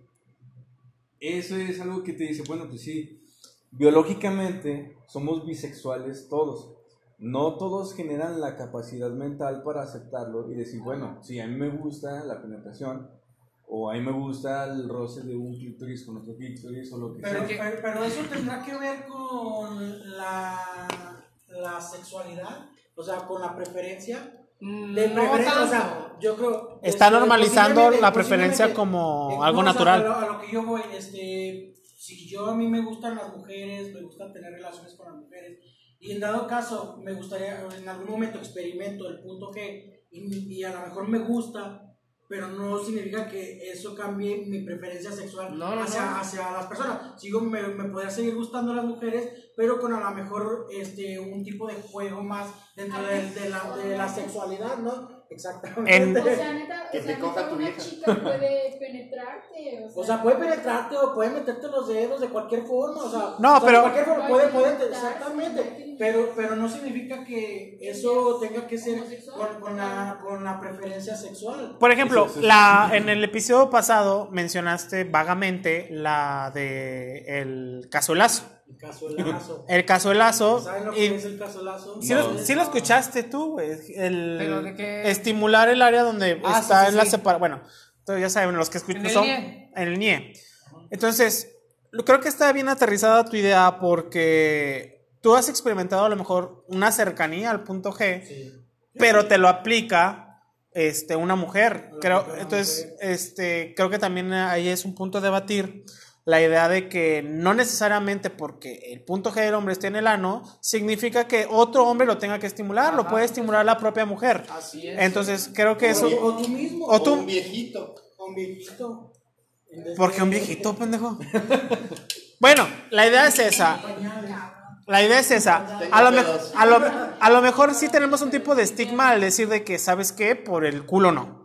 eso es algo que te dice, bueno, pues sí, biológicamente somos bisexuales todos. No todos generan la capacidad mental para aceptarlo y decir, bueno, sí, a mí me gusta la penetración, o a mí me gusta el roce de un clítoris con otro clítoris, o lo que Pero, sea. pero, pero eso tendrá que ver con la, la sexualidad, o sea, con la preferencia. Mm, De no preferencia, o sea, yo creo. Está este, normalizando la preferencia como eh, algo no, o sea, natural. a, lo, a lo que yo voy, este, si yo a mí me gustan las mujeres, me gusta tener relaciones con las mujeres, y en dado caso me gustaría, en algún momento experimento el punto G, y, y a lo mejor me gusta, pero no significa que eso cambie mi preferencia sexual No, no, hacia, no. hacia las personas. Sigo, me, me podría seguir gustando las mujeres, pero con a lo mejor este, un tipo de juego más dentro de, de la, de la sexualidad, ¿no? Exactamente. En- O sea, neta, Que o te coja neta, tu una vieja. chica puede penetrarte. O sea, O sea, puede penetrarte o puede meterte los dedos de cualquier forma, o sea, No, o sea, pero- de cualquier forma puede, puede, Puede exactamente, pero, pero no significa que eso tenga que ser con, con la, con la preferencia sexual. Por ejemplo, la, en el episodio pasado mencionaste vagamente la de el cazuelazo. El cazuelazo. <laughs> El cazuelazo. ¿Saben lo y- que es el cazuelazo? Sí, lo, sí lo escuchaste tú, güey. El ¿Pero de qué? estimular el área donde Ah, está sí, sí, en la separación. Bueno, entonces ya saben, los que escuchan En el son NIE. en el NIE. Entonces, creo que está bien aterrizada tu idea porque tú has experimentado a lo mejor una cercanía al punto G, pero te lo aplica este, una mujer. Creo, entonces, mujer. este, creo que también ahí es un punto a debatir la idea de que no necesariamente porque el punto G del hombre esté en el ano, significa que otro hombre lo tenga que estimular, lo puede estimular la propia mujer. Así es. Entonces, creo que eso... O, tú mismo. O tú- un viejito. Un viejito. ¿Por qué un viejito, pendejo? Bueno, la idea es esa. La idea es esa. A lo, mejor, a, lo, a lo mejor sí tenemos un tipo de estigma al decir de que, ¿sabes qué? Por el culo no.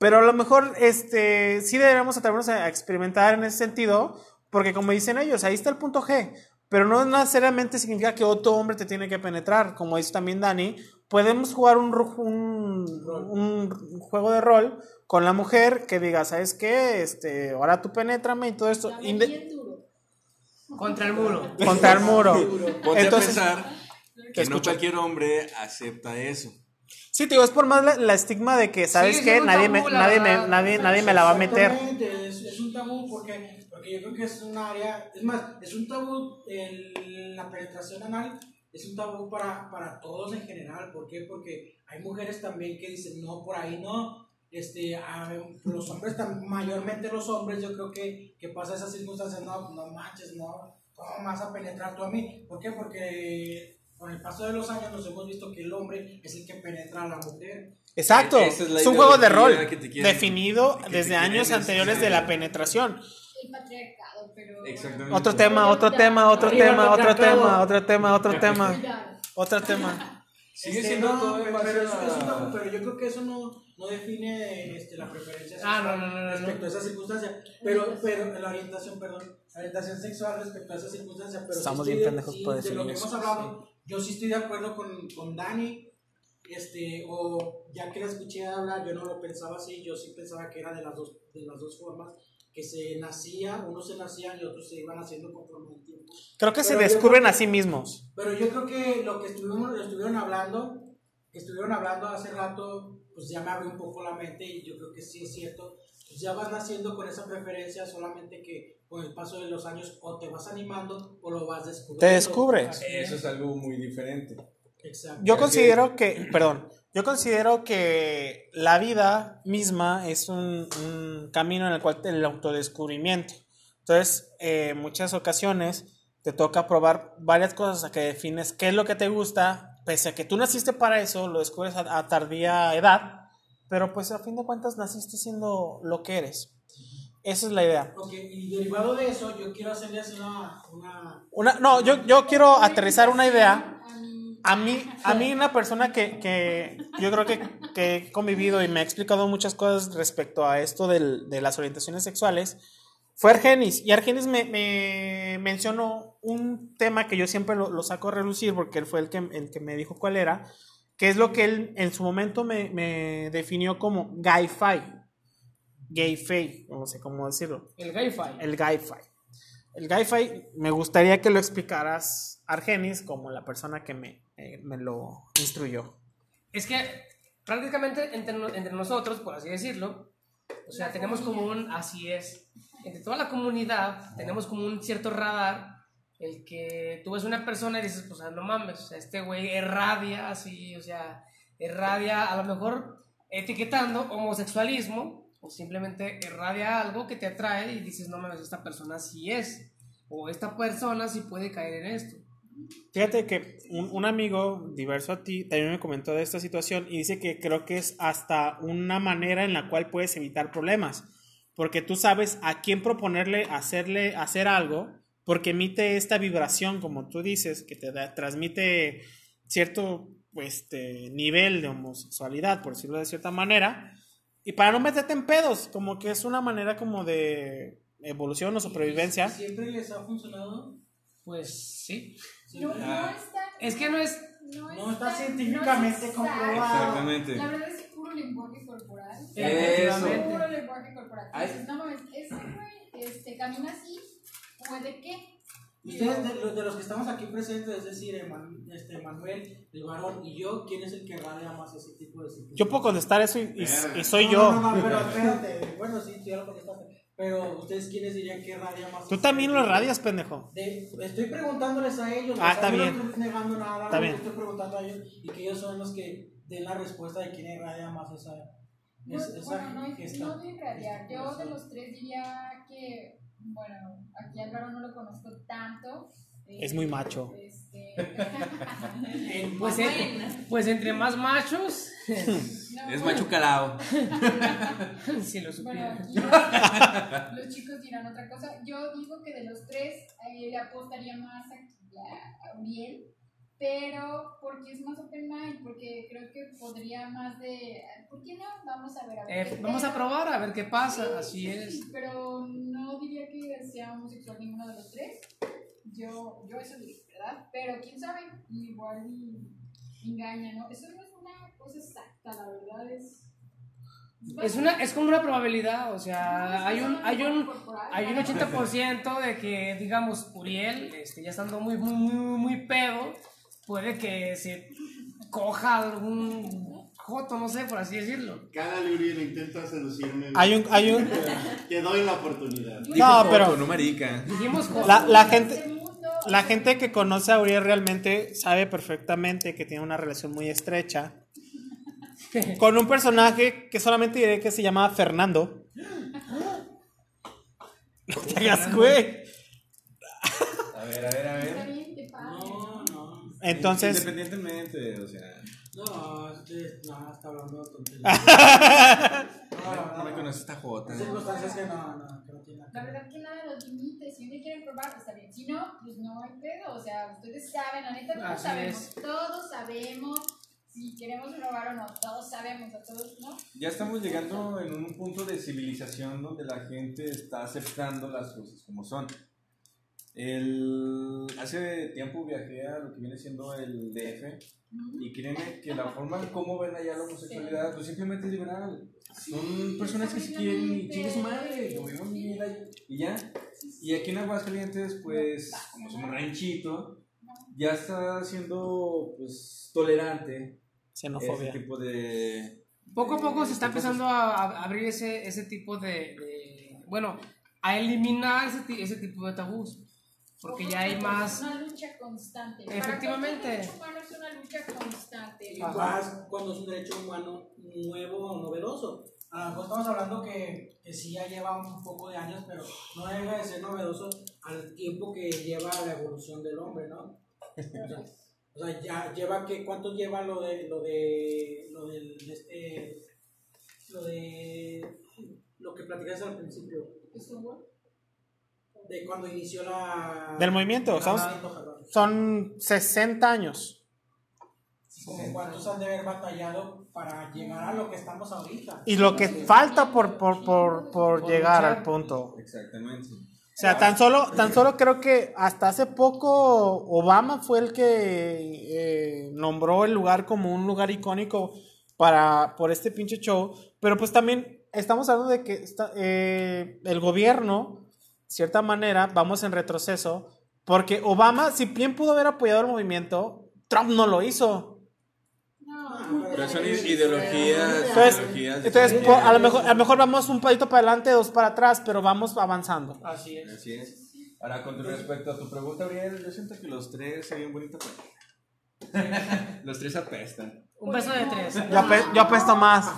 Pero a lo mejor este, sí deberíamos atrevernos a experimentar en ese sentido, porque como dicen ellos, ahí está el punto G. Pero no necesariamente significa que otro hombre te tiene que penetrar. Como dice también Dani, podemos jugar un, un, un juego de rol con la mujer que diga, ¿sabes qué? Este, ahora tú penétrame y todo esto. Contra el muro. contra el muro. Ponte Entonces, a pensar que no cualquier hombre acepta eso. Sí, te digo, es por más la, la estigma de que, ¿sabes Sí, qué? Nadie, tabú, me, la nadie, me, nadie, nadie me la va a meter. Es, es un tabú porque, porque yo creo que es un área, es más, es un tabú el- la penetración anal, es un tabú para, para todos en general. ¿Por qué? Porque hay mujeres también que dicen, no, por ahí no. Este, a- los hombres, mayormente los hombres, yo creo que, que pasa esas circunstancias, no, no manches, no, ¿cómo vas a penetrar tú a mí? ¿Por qué? Porque con el paso de los años nos hemos visto que el hombre es el que penetra a la mujer. Exacto. Esa es Es un juego de rol definido desde quieren años anteriores de la penetración. El patriarcado, pero. Exactamente. Otro tema, otro tema, otro tema, otro tema, otro tema, otro tema, otro tema. Sigue Este, siendo no, todo pero, yo creo que eso no, no define este, la preferencia Ah, sexual no, no, no, no, respecto no. a esa circunstancia. Pero, pero la orientación, perdón, la orientación sexual respecto a esa circunstancia. Pero Estamos bien de- pendejos por De lo que hemos hablado, yo sí estoy de acuerdo con, con Dani. Este, o ya que la escuché hablar, yo no lo pensaba así, yo sí pensaba que era de las dos, de las dos formas, que se nacía, unos se nacían y otros se iban haciendo conforme el tiempo. Creo que se Pero descubren creo a sí mismos. Pero yo creo que lo que estuvimos, lo estuvieron hablando, que estuvieron hablando hace rato, pues ya me abrió un poco la mente y yo creo que sí es cierto. Ya vas naciendo con esa preferencia, solamente que con el paso de los años o te vas animando o lo vas descubriendo. Te descubres. Eso es algo muy diferente. Exacto. Yo considero que, perdón, yo considero que la vida misma es un, un camino en el cual el autodescubrimiento. Entonces, eh, muchas ocasiones te toca probar varias cosas a que defines qué es lo que te gusta, pese a que tú naciste para eso, lo descubres a, a tardía edad, pero pues a fin de cuentas naciste siendo lo que eres. Esa es la idea. Ok, y derivado de eso, yo quiero hacerles una. una Una, no, yo, yo quiero aterrizar una idea. A mí- A mí, a mí una persona que, que yo creo que, que he convivido y me ha explicado muchas cosas respecto a esto del- de las orientaciones sexuales fue Argenis. Y Argenis me, me mencionó un tema que yo siempre lo, lo saco a relucir porque él fue el que, el que me dijo cuál era, que es lo que él en su momento me, me definió como gay-fi. Gay-fi, no sé cómo decirlo. El gay fi. El gay-fi. el Wi-Fi me gustaría que lo explicaras, Argenis, como la persona que me, eh, me lo instruyó. Es que prácticamente entre, entre nosotros, por así decirlo, o sea, tenemos como un, así es, entre toda la comunidad tenemos como un cierto radar, el que tú ves una persona y dices, pues ah, no mames, este güey irradia así, o sea, irradia a lo mejor etiquetando homosexualismo o simplemente irradia algo que te atrae y dices, no mames, esta persona sí es, o esta persona sí puede caer en esto. Fíjate que un, un amigo diverso a ti también me comentó de esta situación y dice que creo que es hasta una manera en la cual puedes evitar problemas. Porque tú sabes a quién proponerle hacerle hacer algo, porque emite esta vibración, como tú dices, que te da- transmite cierto este, nivel de homosexualidad, por decirlo de cierta manera, y para no meterte en pedos, como que es una manera como de evolución o supervivencia. ¿Siempre les ha funcionado? Pues sí. No, no Ah. está. Es que no es No está científicamente no comprobado. Exactamente. La verdad es puro lenguaje corporal. Eso. Puro lenguaje corporal. Dices, no mames, ese güey este, camina así, ¿puede qué? Ustedes, de, los- de los que estamos aquí presentes, es decir, Eman- este, Manuel, el varón y yo, ¿quién es el que radia más ese tipo de circunstancias? Yo puedo contestar eso y, y- y soy No, yo. No, no, pero espérate. Bueno, sí, ya lo contestaste. Pero ustedes, ¿quiénes dirían que radia más? Tú también lo radias, pendejo. De- estoy preguntándoles a ellos. Ah, está yo bien. No estoy negando nada. Está bien. Estoy preguntando a ellos y que ellos son los que den la respuesta de quién irradia más esa. No, es- esa bueno, no, gesta- no de radiar. Yo de gesticulación. los tres diría que, bueno, aquí Álvaro no lo conozco tanto. eh, Es muy macho. Este, <laughs> <laughs> Pues, eh, pues entre más machos, no, Es macho calao. <laughs> si lo Bueno, los chicos dirán otra cosa. Yo digo que de los tres eh, le apostaría más a, a Uriel, pero porque es más open mind, porque creo que podría más de... ¿Por qué no? Vamos a ver. A ver Eh, vamos a probar a ver qué pasa, Sí, así sí, es. pero no diría que sea homosexual ninguno de los tres. Yo, yo eso diría, ¿verdad? Pero quién sabe, igual engaña, ¿no? Eso no es una cosa exacta, la verdad es... Es una es como una probabilidad, o sea, hay un hay un hay un 80% de que digamos Uriel, este ya estando muy muy muy, muy pedo, puede que se coja algún joto, no sé, por así decirlo. Cada Uriel intenta seducirme. Hay un, hay un, Te doy la oportunidad. no, pero No marica. La, la gente, la gente que conoce a Uriel realmente sabe perfectamente que tiene una relación muy estrecha <laughs> con un personaje que solamente diré que se llama Fernando. <gasps> No te hagas, güey. A ver, a ver, a ver. bien, te paga. No, no. Entonces, Independientemente, o sea. No, este, no, está hablando de tonterías. <laughs> No, no, me no. conoces esta jota. Circunstancias que no, no, que no tienen La verdad que nada los limite, si uno quiere probar, está bien. Si no, pues no hay pedo. O sea, ustedes saben, la neta, todos sabemos. Todos sabemos si queremos probar o no. Todos sabemos, a todos, ¿no? Ya estamos llegando en un punto de civilización donde la gente está aceptando las cosas como son. El, hace tiempo viajé a lo que viene siendo el DF y créeme que la forma en cómo ven allá la homosexualidad pues simplemente es liberal. Son personas que se quieren y chingue su madre, lo y ya. Y aquí en Aguascalientes pues como somos ranchito ya está siendo pues tolerante ese xenofobia. tipo de Poco a poco se está empezando a, abrir ese, ese tipo de, de- bueno, a eliminar ese, ese tipo de tabús, porque ya hay más Es una lucha constante. Efectivamente. Para derecho humano es una lucha constante. Y más cuando es un derecho humano nuevo o novedoso. A lo mejor estamos hablando que, que sí ya lleva un poco de años, pero no deja de ser novedoso al tiempo que lleva la evolución del hombre, ¿no? O sea, ya lleva que cuánto lleva lo de lo de lo del de este lo de lo que platicaste al principio de cuando inició la Del movimiento, perdón. Son 60 años. como cuántos han de haber batallado para llegar a lo que estamos ahorita. Y lo que falta por, por, por, por llegar al punto. Exactamente. O sea, tan solo, tan solo creo que hasta hace poco Obama fue el que eh, nombró el lugar como un lugar icónico para, por este pinche show. Pero pues también estamos hablando de que está, eh, el gobierno cierta manera, vamos en retroceso, porque Obama, si bien pudo haber apoyado el movimiento, Trump no lo hizo. Pero son ideologías. Entonces, ideologías entonces a, lo mejor, a lo mejor vamos un pasito para adelante, dos para atrás, pero vamos avanzando. Así es. Así es. Ahora, con respecto a tu pregunta, Ariel, yo siento que los tres serían bonitos. <laughs> los tres apestan. Un beso de tres. Yo, ape- yo apesto más.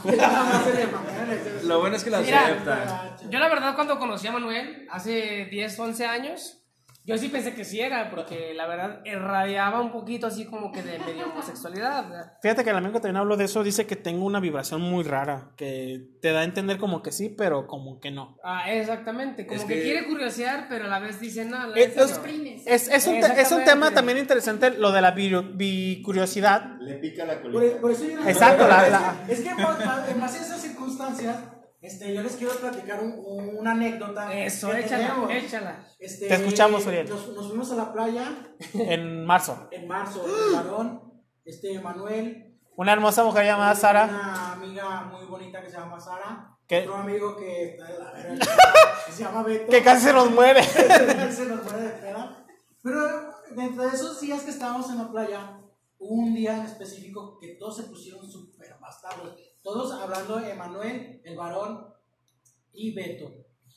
Lo bueno es que la aceptan. Yo la verdad cuando conocí a Manuel, hace 10, 11 años, yo sí pensé que sí era, porque la verdad irradiaba un poquito así como que de medio homosexualidad. ¿verdad? Fíjate que el amigo que también habló de eso dice que tengo una vibración muy rara, que te da a entender como que sí, pero como que no. Ah, exactamente, como Es que, que- quiere curiosear, pero a la vez dice, no, la Es, es- no". es- es un, te- es un tema también interesante lo de la bicuriosidad. Le pica la Por, colita. por eso yo les- Exacto, la- la- Es que en base a esas circunstancias, este, yo les quiero platicar un- un- una anécdota. Eso, que échala, tenemos. échala. Este, Te escuchamos, Uriel. Nos, nos fuimos a la playa En marzo. <laughs> en marzo, el varón, este, Manuel, Una hermosa mujer llamada Sara. una amiga muy bonita que se llama Sara, ¿Qué? otro amigo que está de la verga, <laughs> que se llama Beto. Que casi se nos muere. <laughs> se nos muere de peda. Pero dentro de esos días que estábamos en la playa, hubo un día en específico que todos se pusieron súper bastardos. Todos hablando de Emanuel, el varón y Beto.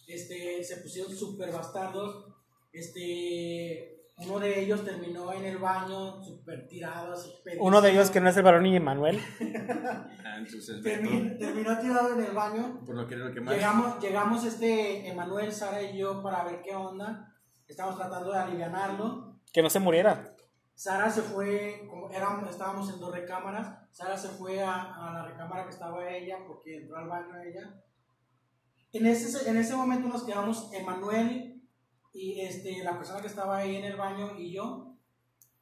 Este, se pusieron súper bastardos. Este, uno de ellos terminó en el baño súper tirado. así, Uno de ellos que no es el varón y Emanuel. <laughs> Ah, entonces, Beto, Termi- terminó tirado en el baño. por lo que era lo que más. Llegamos, llegamos este, Emanuel, Sara y yo para ver qué onda. Estamos tratando de alivianarlo. Que no se muriera. Sara se fue, como éramos, estábamos en dos recámaras, Sara se fue a, a la recámara que estaba ella porque entró al baño ella. En ese, en ese momento nos quedamos Emanuel y este, la persona que estaba ahí en el baño y yo.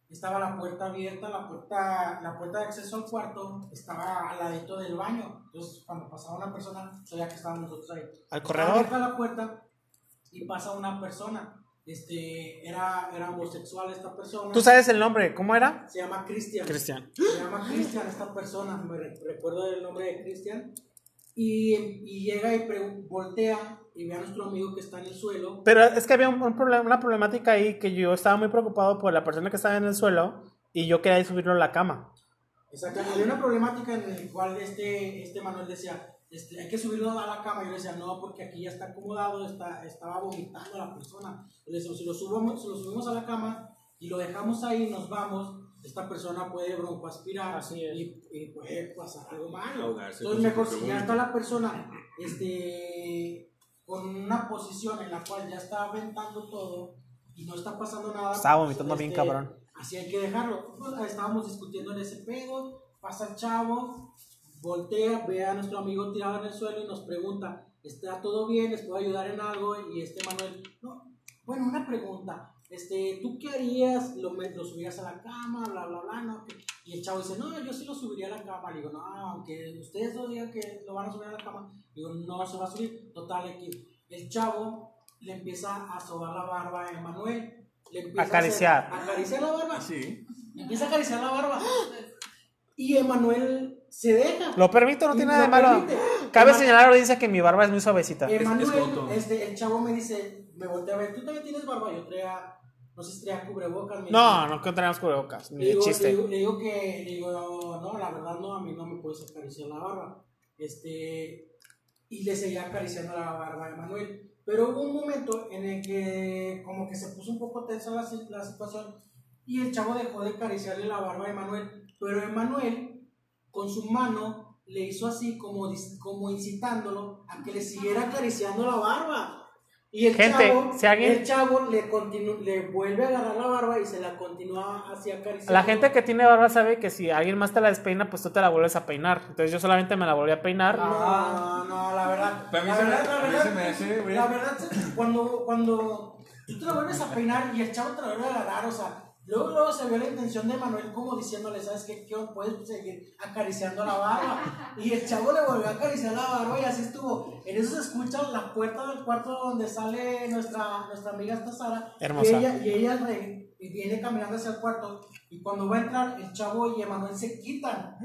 Estaba la puerta abierta, la puerta, la puerta de acceso al cuarto estaba al ladito del baño. Entonces, cuando pasaba una persona, sabía que estábamos nosotros ahí. Al corredor. abierta la puerta y pasa una persona. Este, era, era homosexual esta persona. ¿Tú sabes el nombre? ¿Cómo era? Se llama Cristian. Cristian. Se llama Cristian esta persona, me re- recuerdo el nombre de Cristian. Y, y llega y voltea y ve a nuestro amigo que está en el suelo. Pero es que había un, un problema, una problemática ahí que yo estaba muy preocupado por la persona que estaba en el suelo y yo quería subirlo a la cama. Exacto, había una problemática en la cual este, este Manuel decía, este, hay que subirlo a la cama. Y yo le decía, no, porque aquí ya está acomodado, está, estaba vomitando la persona. Y le decía, si lo, subamos, si lo subimos a la cama y lo dejamos ahí, nos vamos, esta persona puede broncoaspirar Así es. y, y puede pasar algo malo. Ahogarse Entonces, mejor si ya está la persona este, con una posición en la cual ya está aventando todo y no está pasando nada. Estaba pues, vomitando bien este, cabrón. Así hay que dejarlo. Pues, estábamos discutiendo en ese pedo, pasa el chavo, voltea, ve a nuestro amigo tirado en el suelo y nos pregunta, ¿está todo bien? ¿Les puedo ayudar en algo? Y este Manuel, no, bueno, una pregunta. Este, ¿tú qué harías? ¿Lo, me- lo subirías a la cama? Bla, bla, bla, ¿no? Y el chavo dice, no, yo sí lo subiría a la cama. Le digo, no, aunque ustedes no digan que lo van a subir a la cama. Digo, no se va a subir. Total, aquí. El chavo le empieza a sobar la barba a Emanuel. Le empieza Acariciar. A hacer- acariciar la barba. Sí. Empieza a acariciar la barba. Y Emanuel se deja. Lo permito, no Y tiene nada de lo malo. permite. Cabe Ema- señalar a la audiencia que mi barba es muy suavecita. Emanuel, joto. este, el chavo me dice, me voltea a ver, ¿tú también tienes barba? Yo traía, no sé si traía cubrebocas. No, no que tenemos cubrebocas, ni Le de digo, le, chiste. digo, le digo que, le digo, no, la verdad no, a mí no me puedes acariciar la barba. Este, y le seguía acariciando la barba a Emanuel. Pero hubo un momento en el que como que se puso un poco tensa la, la situación y el chavo dejó de acariciarle la barba a Emanuel. Pero Emanuel, con su mano, le hizo así como, dis- como incitándolo a que le siguiera acariciando la barba. Y el Gente, chavo, si alguien- el chavo le, continu- le vuelve a agarrar la barba y se la continúa así acariciando. La gente que tiene barba sabe que si alguien más te la despeina, pues tú te la vuelves a peinar. Entonces yo solamente me la volví a peinar. No, no, la verdad. Para mí la verdad, la verdad, me hace. La verdad, cuando, cuando tú te la vuelves a peinar y el chavo te la vuelve a agarrar, o sea, luego, luego se vio la intención de Manuel como diciéndole, ¿sabes qué? ¿Qué puedes seguir acariciando la barba? Y el chavo le volvió a acariciar la barba y así estuvo. En eso se escucha la puerta del cuarto donde sale nuestra, nuestra amiga esta Sara. Hermosa. Y ella, y ella re- y viene caminando hacia el cuarto. Y cuando va a entrar, el chavo y Emanuel se quitan.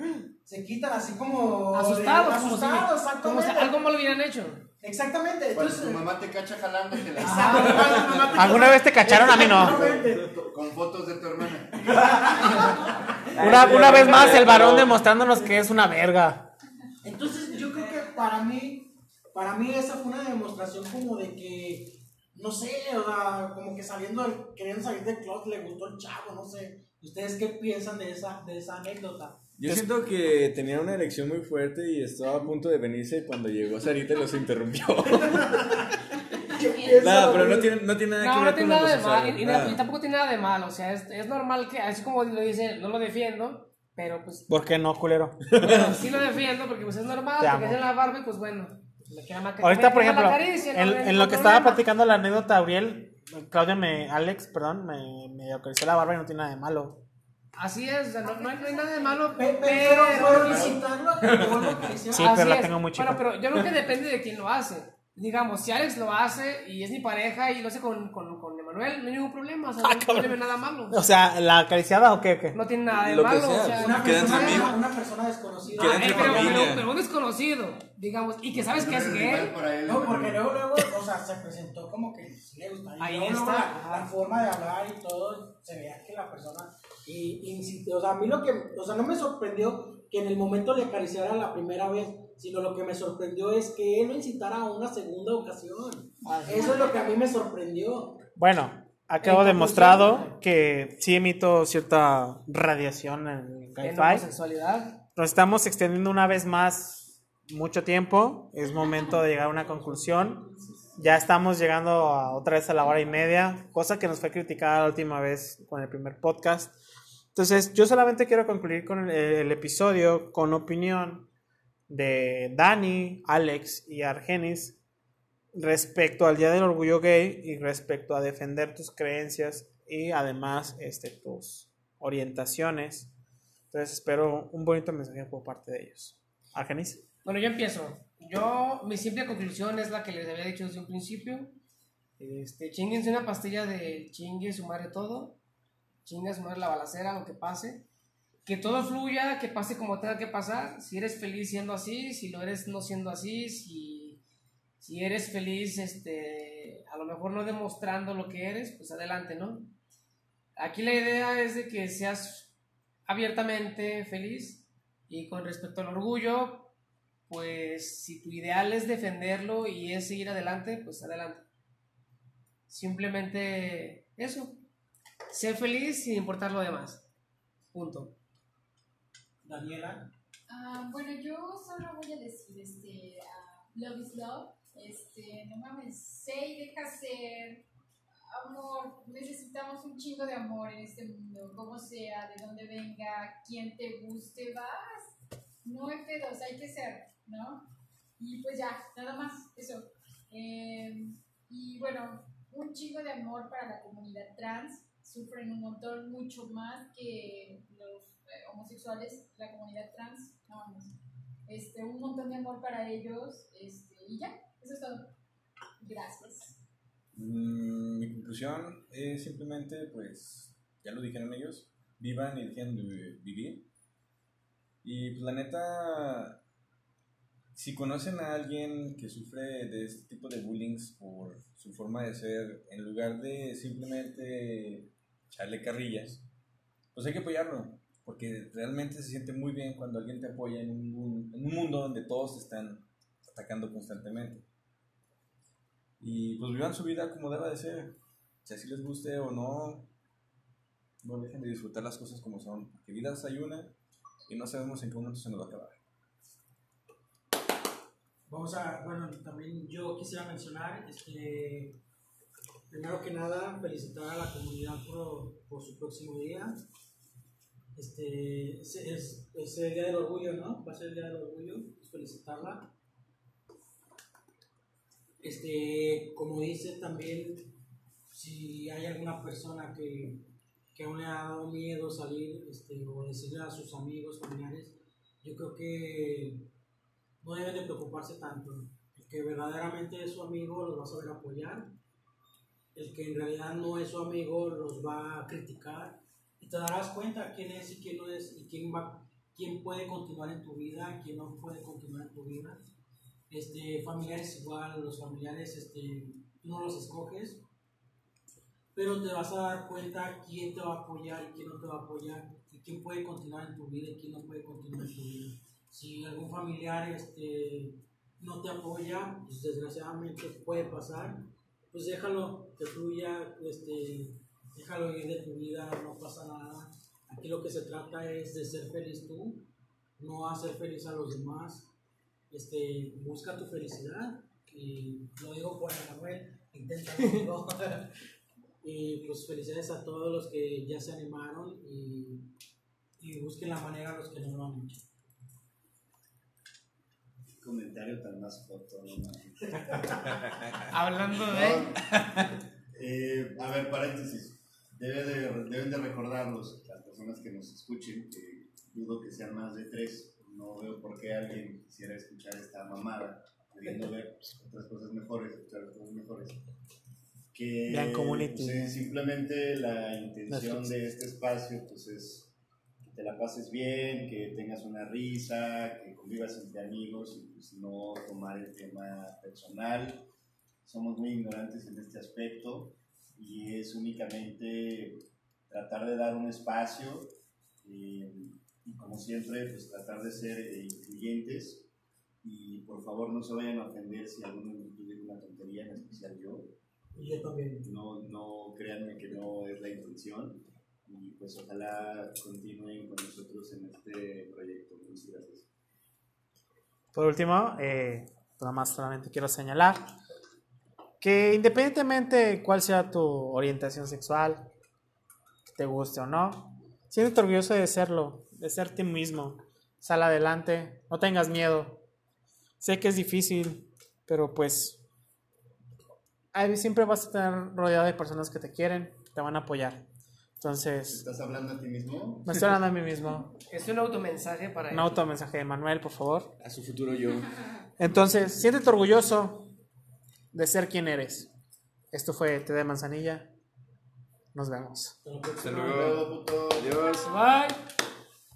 Se quitan así como. Asustados, como si, Asustados, como si exactamente. algo hubieran hecho. Exactamente. Cuando Entonces, tu mamá te cacha jalando, te la Exacto, cuando tu mamá te- ¿Alguna vez te cacharon? A mí no. Con fotos de tu hermana. <laughs> Una, una vez más, el varón demostrándonos que es una verga. Entonces, yo creo que para mí, para mí esa fue una demostración como de que, no sé, o sea, como que saliendo, del- queriendo salir del closet, le gustó el chavo, no sé. ¿Ustedes qué piensan de esa, de esa anécdota? Yo siento que tenía una erección muy fuerte y estaba a punto de venirse cuando llegó Sarita y los interrumpió. <laughs> Nada, pero no tiene, no tiene nada que No, ver no tiene con nada de malo. Y, y- nada. y tampoco tiene nada de malo. O sea, es, es normal que, así como lo dice, no lo defiendo, pero pues. ¿Por qué no, culero? bueno, sí lo defiendo porque pues es normal. Porque es en la barba y pues bueno. me queda ma- Ahorita, me por ejemplo, la caricia, no en, lo que estaba platicando la anécdota, Auriel, Claudia me, Alex, perdón, me, me acarició la barba y no tiene nada de malo. Así es, no, no hay, no hay nada de malo, Pe- pero. Pero acariciar. Sí, pero la tengo muy chica. Bueno, pero yo creo que depende de quién lo hace. Digamos, si Alex lo hace y es mi pareja y lo hace con, con, con Emanuel, no hay ningún problema. O sea, <laughs> no, no tiene nada malo. O sea, ¿la acariciada o qué? qué? No tiene nada de Lo que malo. sea, o sea, Una persona, amigos. una persona desconocida. Queda Ah, entre eh, pero, pero- pero un desconocido, digamos, y que sabes que es gay. No, porque luego, luego, o sea, se presentó como que sí le gusta. Ahí luego, está. La, la forma de hablar y todo, se veía que la persona. Y, o sea, a mí lo que. O sea, no me sorprendió que en el momento le acariciara la primera vez, sino lo que me sorprendió es que él lo incitara a una segunda ocasión. Eso es lo que a mí me sorprendió. Bueno, ha quedado demostrado que sí emito cierta radiación en Wi-Fi. Nos estamos extendiendo una vez más mucho tiempo. Es momento de llegar a una conclusión. Ya estamos llegando a, otra vez a la hora y media, cosa que nos fue criticada la última vez con el primer podcast. Entonces, yo solamente quiero concluir con el, el episodio con opinión de Dani, Alex y Argenis respecto al Día del Orgullo Gay y respecto a defender tus creencias y además este, tus orientaciones. Entonces espero un bonito mensaje por parte de ellos. Argenis. Bueno, yo empiezo. Yo, mi simple conclusión es la que les había dicho desde un principio. Este, chinguense una pastilla de chingue su madre todo. Chinga su madre la balacera, lo que pase. Que todo fluya, que pase como tenga que pasar. Si eres feliz siendo así, si lo eres no siendo así, si, si eres feliz, este, a lo mejor no demostrando lo que eres, pues adelante, ¿no? Aquí la idea es de que seas abiertamente feliz y con respecto al orgullo, pues si tu ideal es defenderlo y es seguir adelante, pues adelante. Simplemente eso. Sé feliz sin importar lo demás. Punto. Daniela. Ah, bueno, yo solo voy a decir, este, ah, love is love, este, no mames, sé y deja ser, amor, necesitamos un chingo de amor en este mundo, como sea, de donde venga, quien te guste, vas, no hay pedos, hay que ser, ¿no? Y pues ya, nada más, eso. Eh, y bueno, un chingo de amor para la comunidad trans, sufren un montón, mucho más que los eh, homosexuales, la comunidad trans, no vamos. Este, un montón de amor para ellos, este, y ya, eso es todo. Gracias. Mm, mi conclusión es simplemente, pues, ya lo dijeron ellos, vivan y dejen de vivir. Y pues la neta, si conocen a alguien que sufre de este tipo de bullying por su forma de ser, en lugar de simplemente echarle carrillas, pues hay que apoyarlo, porque realmente se siente muy bien cuando alguien te apoya en un, mundo donde todos te están atacando constantemente. Y pues vivan su vida como deba de ser. Si así les guste o no, no dejen de disfrutar las cosas como son. Porque vidas hay una y no sabemos en qué momento se nos va a acabar. Vamos a, bueno, también yo quisiera mencionar, este, primero que nada, felicitar a la comunidad por, por su próximo día. Este, es, es, el Día del Orgullo, ¿no? Va a ser el Día del Orgullo, es felicitarla. Este, como dice también, si hay alguna persona que, que aún le ha dado miedo salir este, o decirle a sus amigos, familiares, yo creo que no deben de preocuparse tanto. Que verdaderamente es su amigo los va a saber apoyar. El que en realidad no es su amigo los va a criticar. Y te darás cuenta quién es y quién no es y quién, va, quién puede continuar en tu vida, quién no puede continuar en tu vida. este, familiares igual, los familiares este, no los escoges, pero te vas a dar cuenta quién te va a apoyar y quién no te va a apoyar, y quién puede continuar en tu vida y quién no puede continuar en tu vida. Si algún familiar este, no te apoya, pues desgraciadamente puede pasar, pues déjalo que fluya, este, déjalo ir de tu vida, no pasa nada. Aquí lo que se trata es de ser feliz tú, no hacer feliz a los demás. Este, busca tu felicidad y lo digo por Manuel, intenta <laughs> y pues felicidades a todos los que ya se animaron y, y busquen la manera a los que no lo han hecho. Comentario tan más foto, ¿no? <laughs> Hablando de. Eh, a ver, paréntesis. Debe de- deben de recordarlos, las personas que nos escuchen, que dudo que sean más de tres. No veo por qué alguien quisiera escuchar esta mamada, queriendo ver pues, otras cosas mejores, escuchar otras cosas mejores. Que pues, simplemente la intención de este espacio pues es te la pases bien, que tengas una risa, que convivas entre amigos y pues no tomar el tema personal. Somos muy ignorantes en este aspecto y es únicamente tratar de dar un espacio eh, y como siempre pues tratar de ser eh, incluyentes y por favor no se vayan a ofender si alguno de ustedes dice una tontería, en especial yo. Y yo también. No, no créanme que no es la intención y pues ojalá continúen con nosotros en este proyecto. Por último, eh, nada más solamente quiero señalar que independientemente cuál sea tu orientación sexual, te guste o no, siéntete orgulloso de serlo, de ser ti mismo. Sal adelante, no tengas miedo. Sé que es difícil, pero pues siempre vas a estar rodeado de personas que te quieren, te van a apoyar. Entonces, ¿Estás hablando a ti mismo? me estoy hablando a mí mismo. Es un automensaje para Un automensaje de Manuel, por favor. A su futuro yo. <laughs> Entonces, siéntete orgulloso de ser quien eres. Esto fue Te de Manzanilla. Nos vemos. Hasta Luego, luego. puto. Adiós. Bye.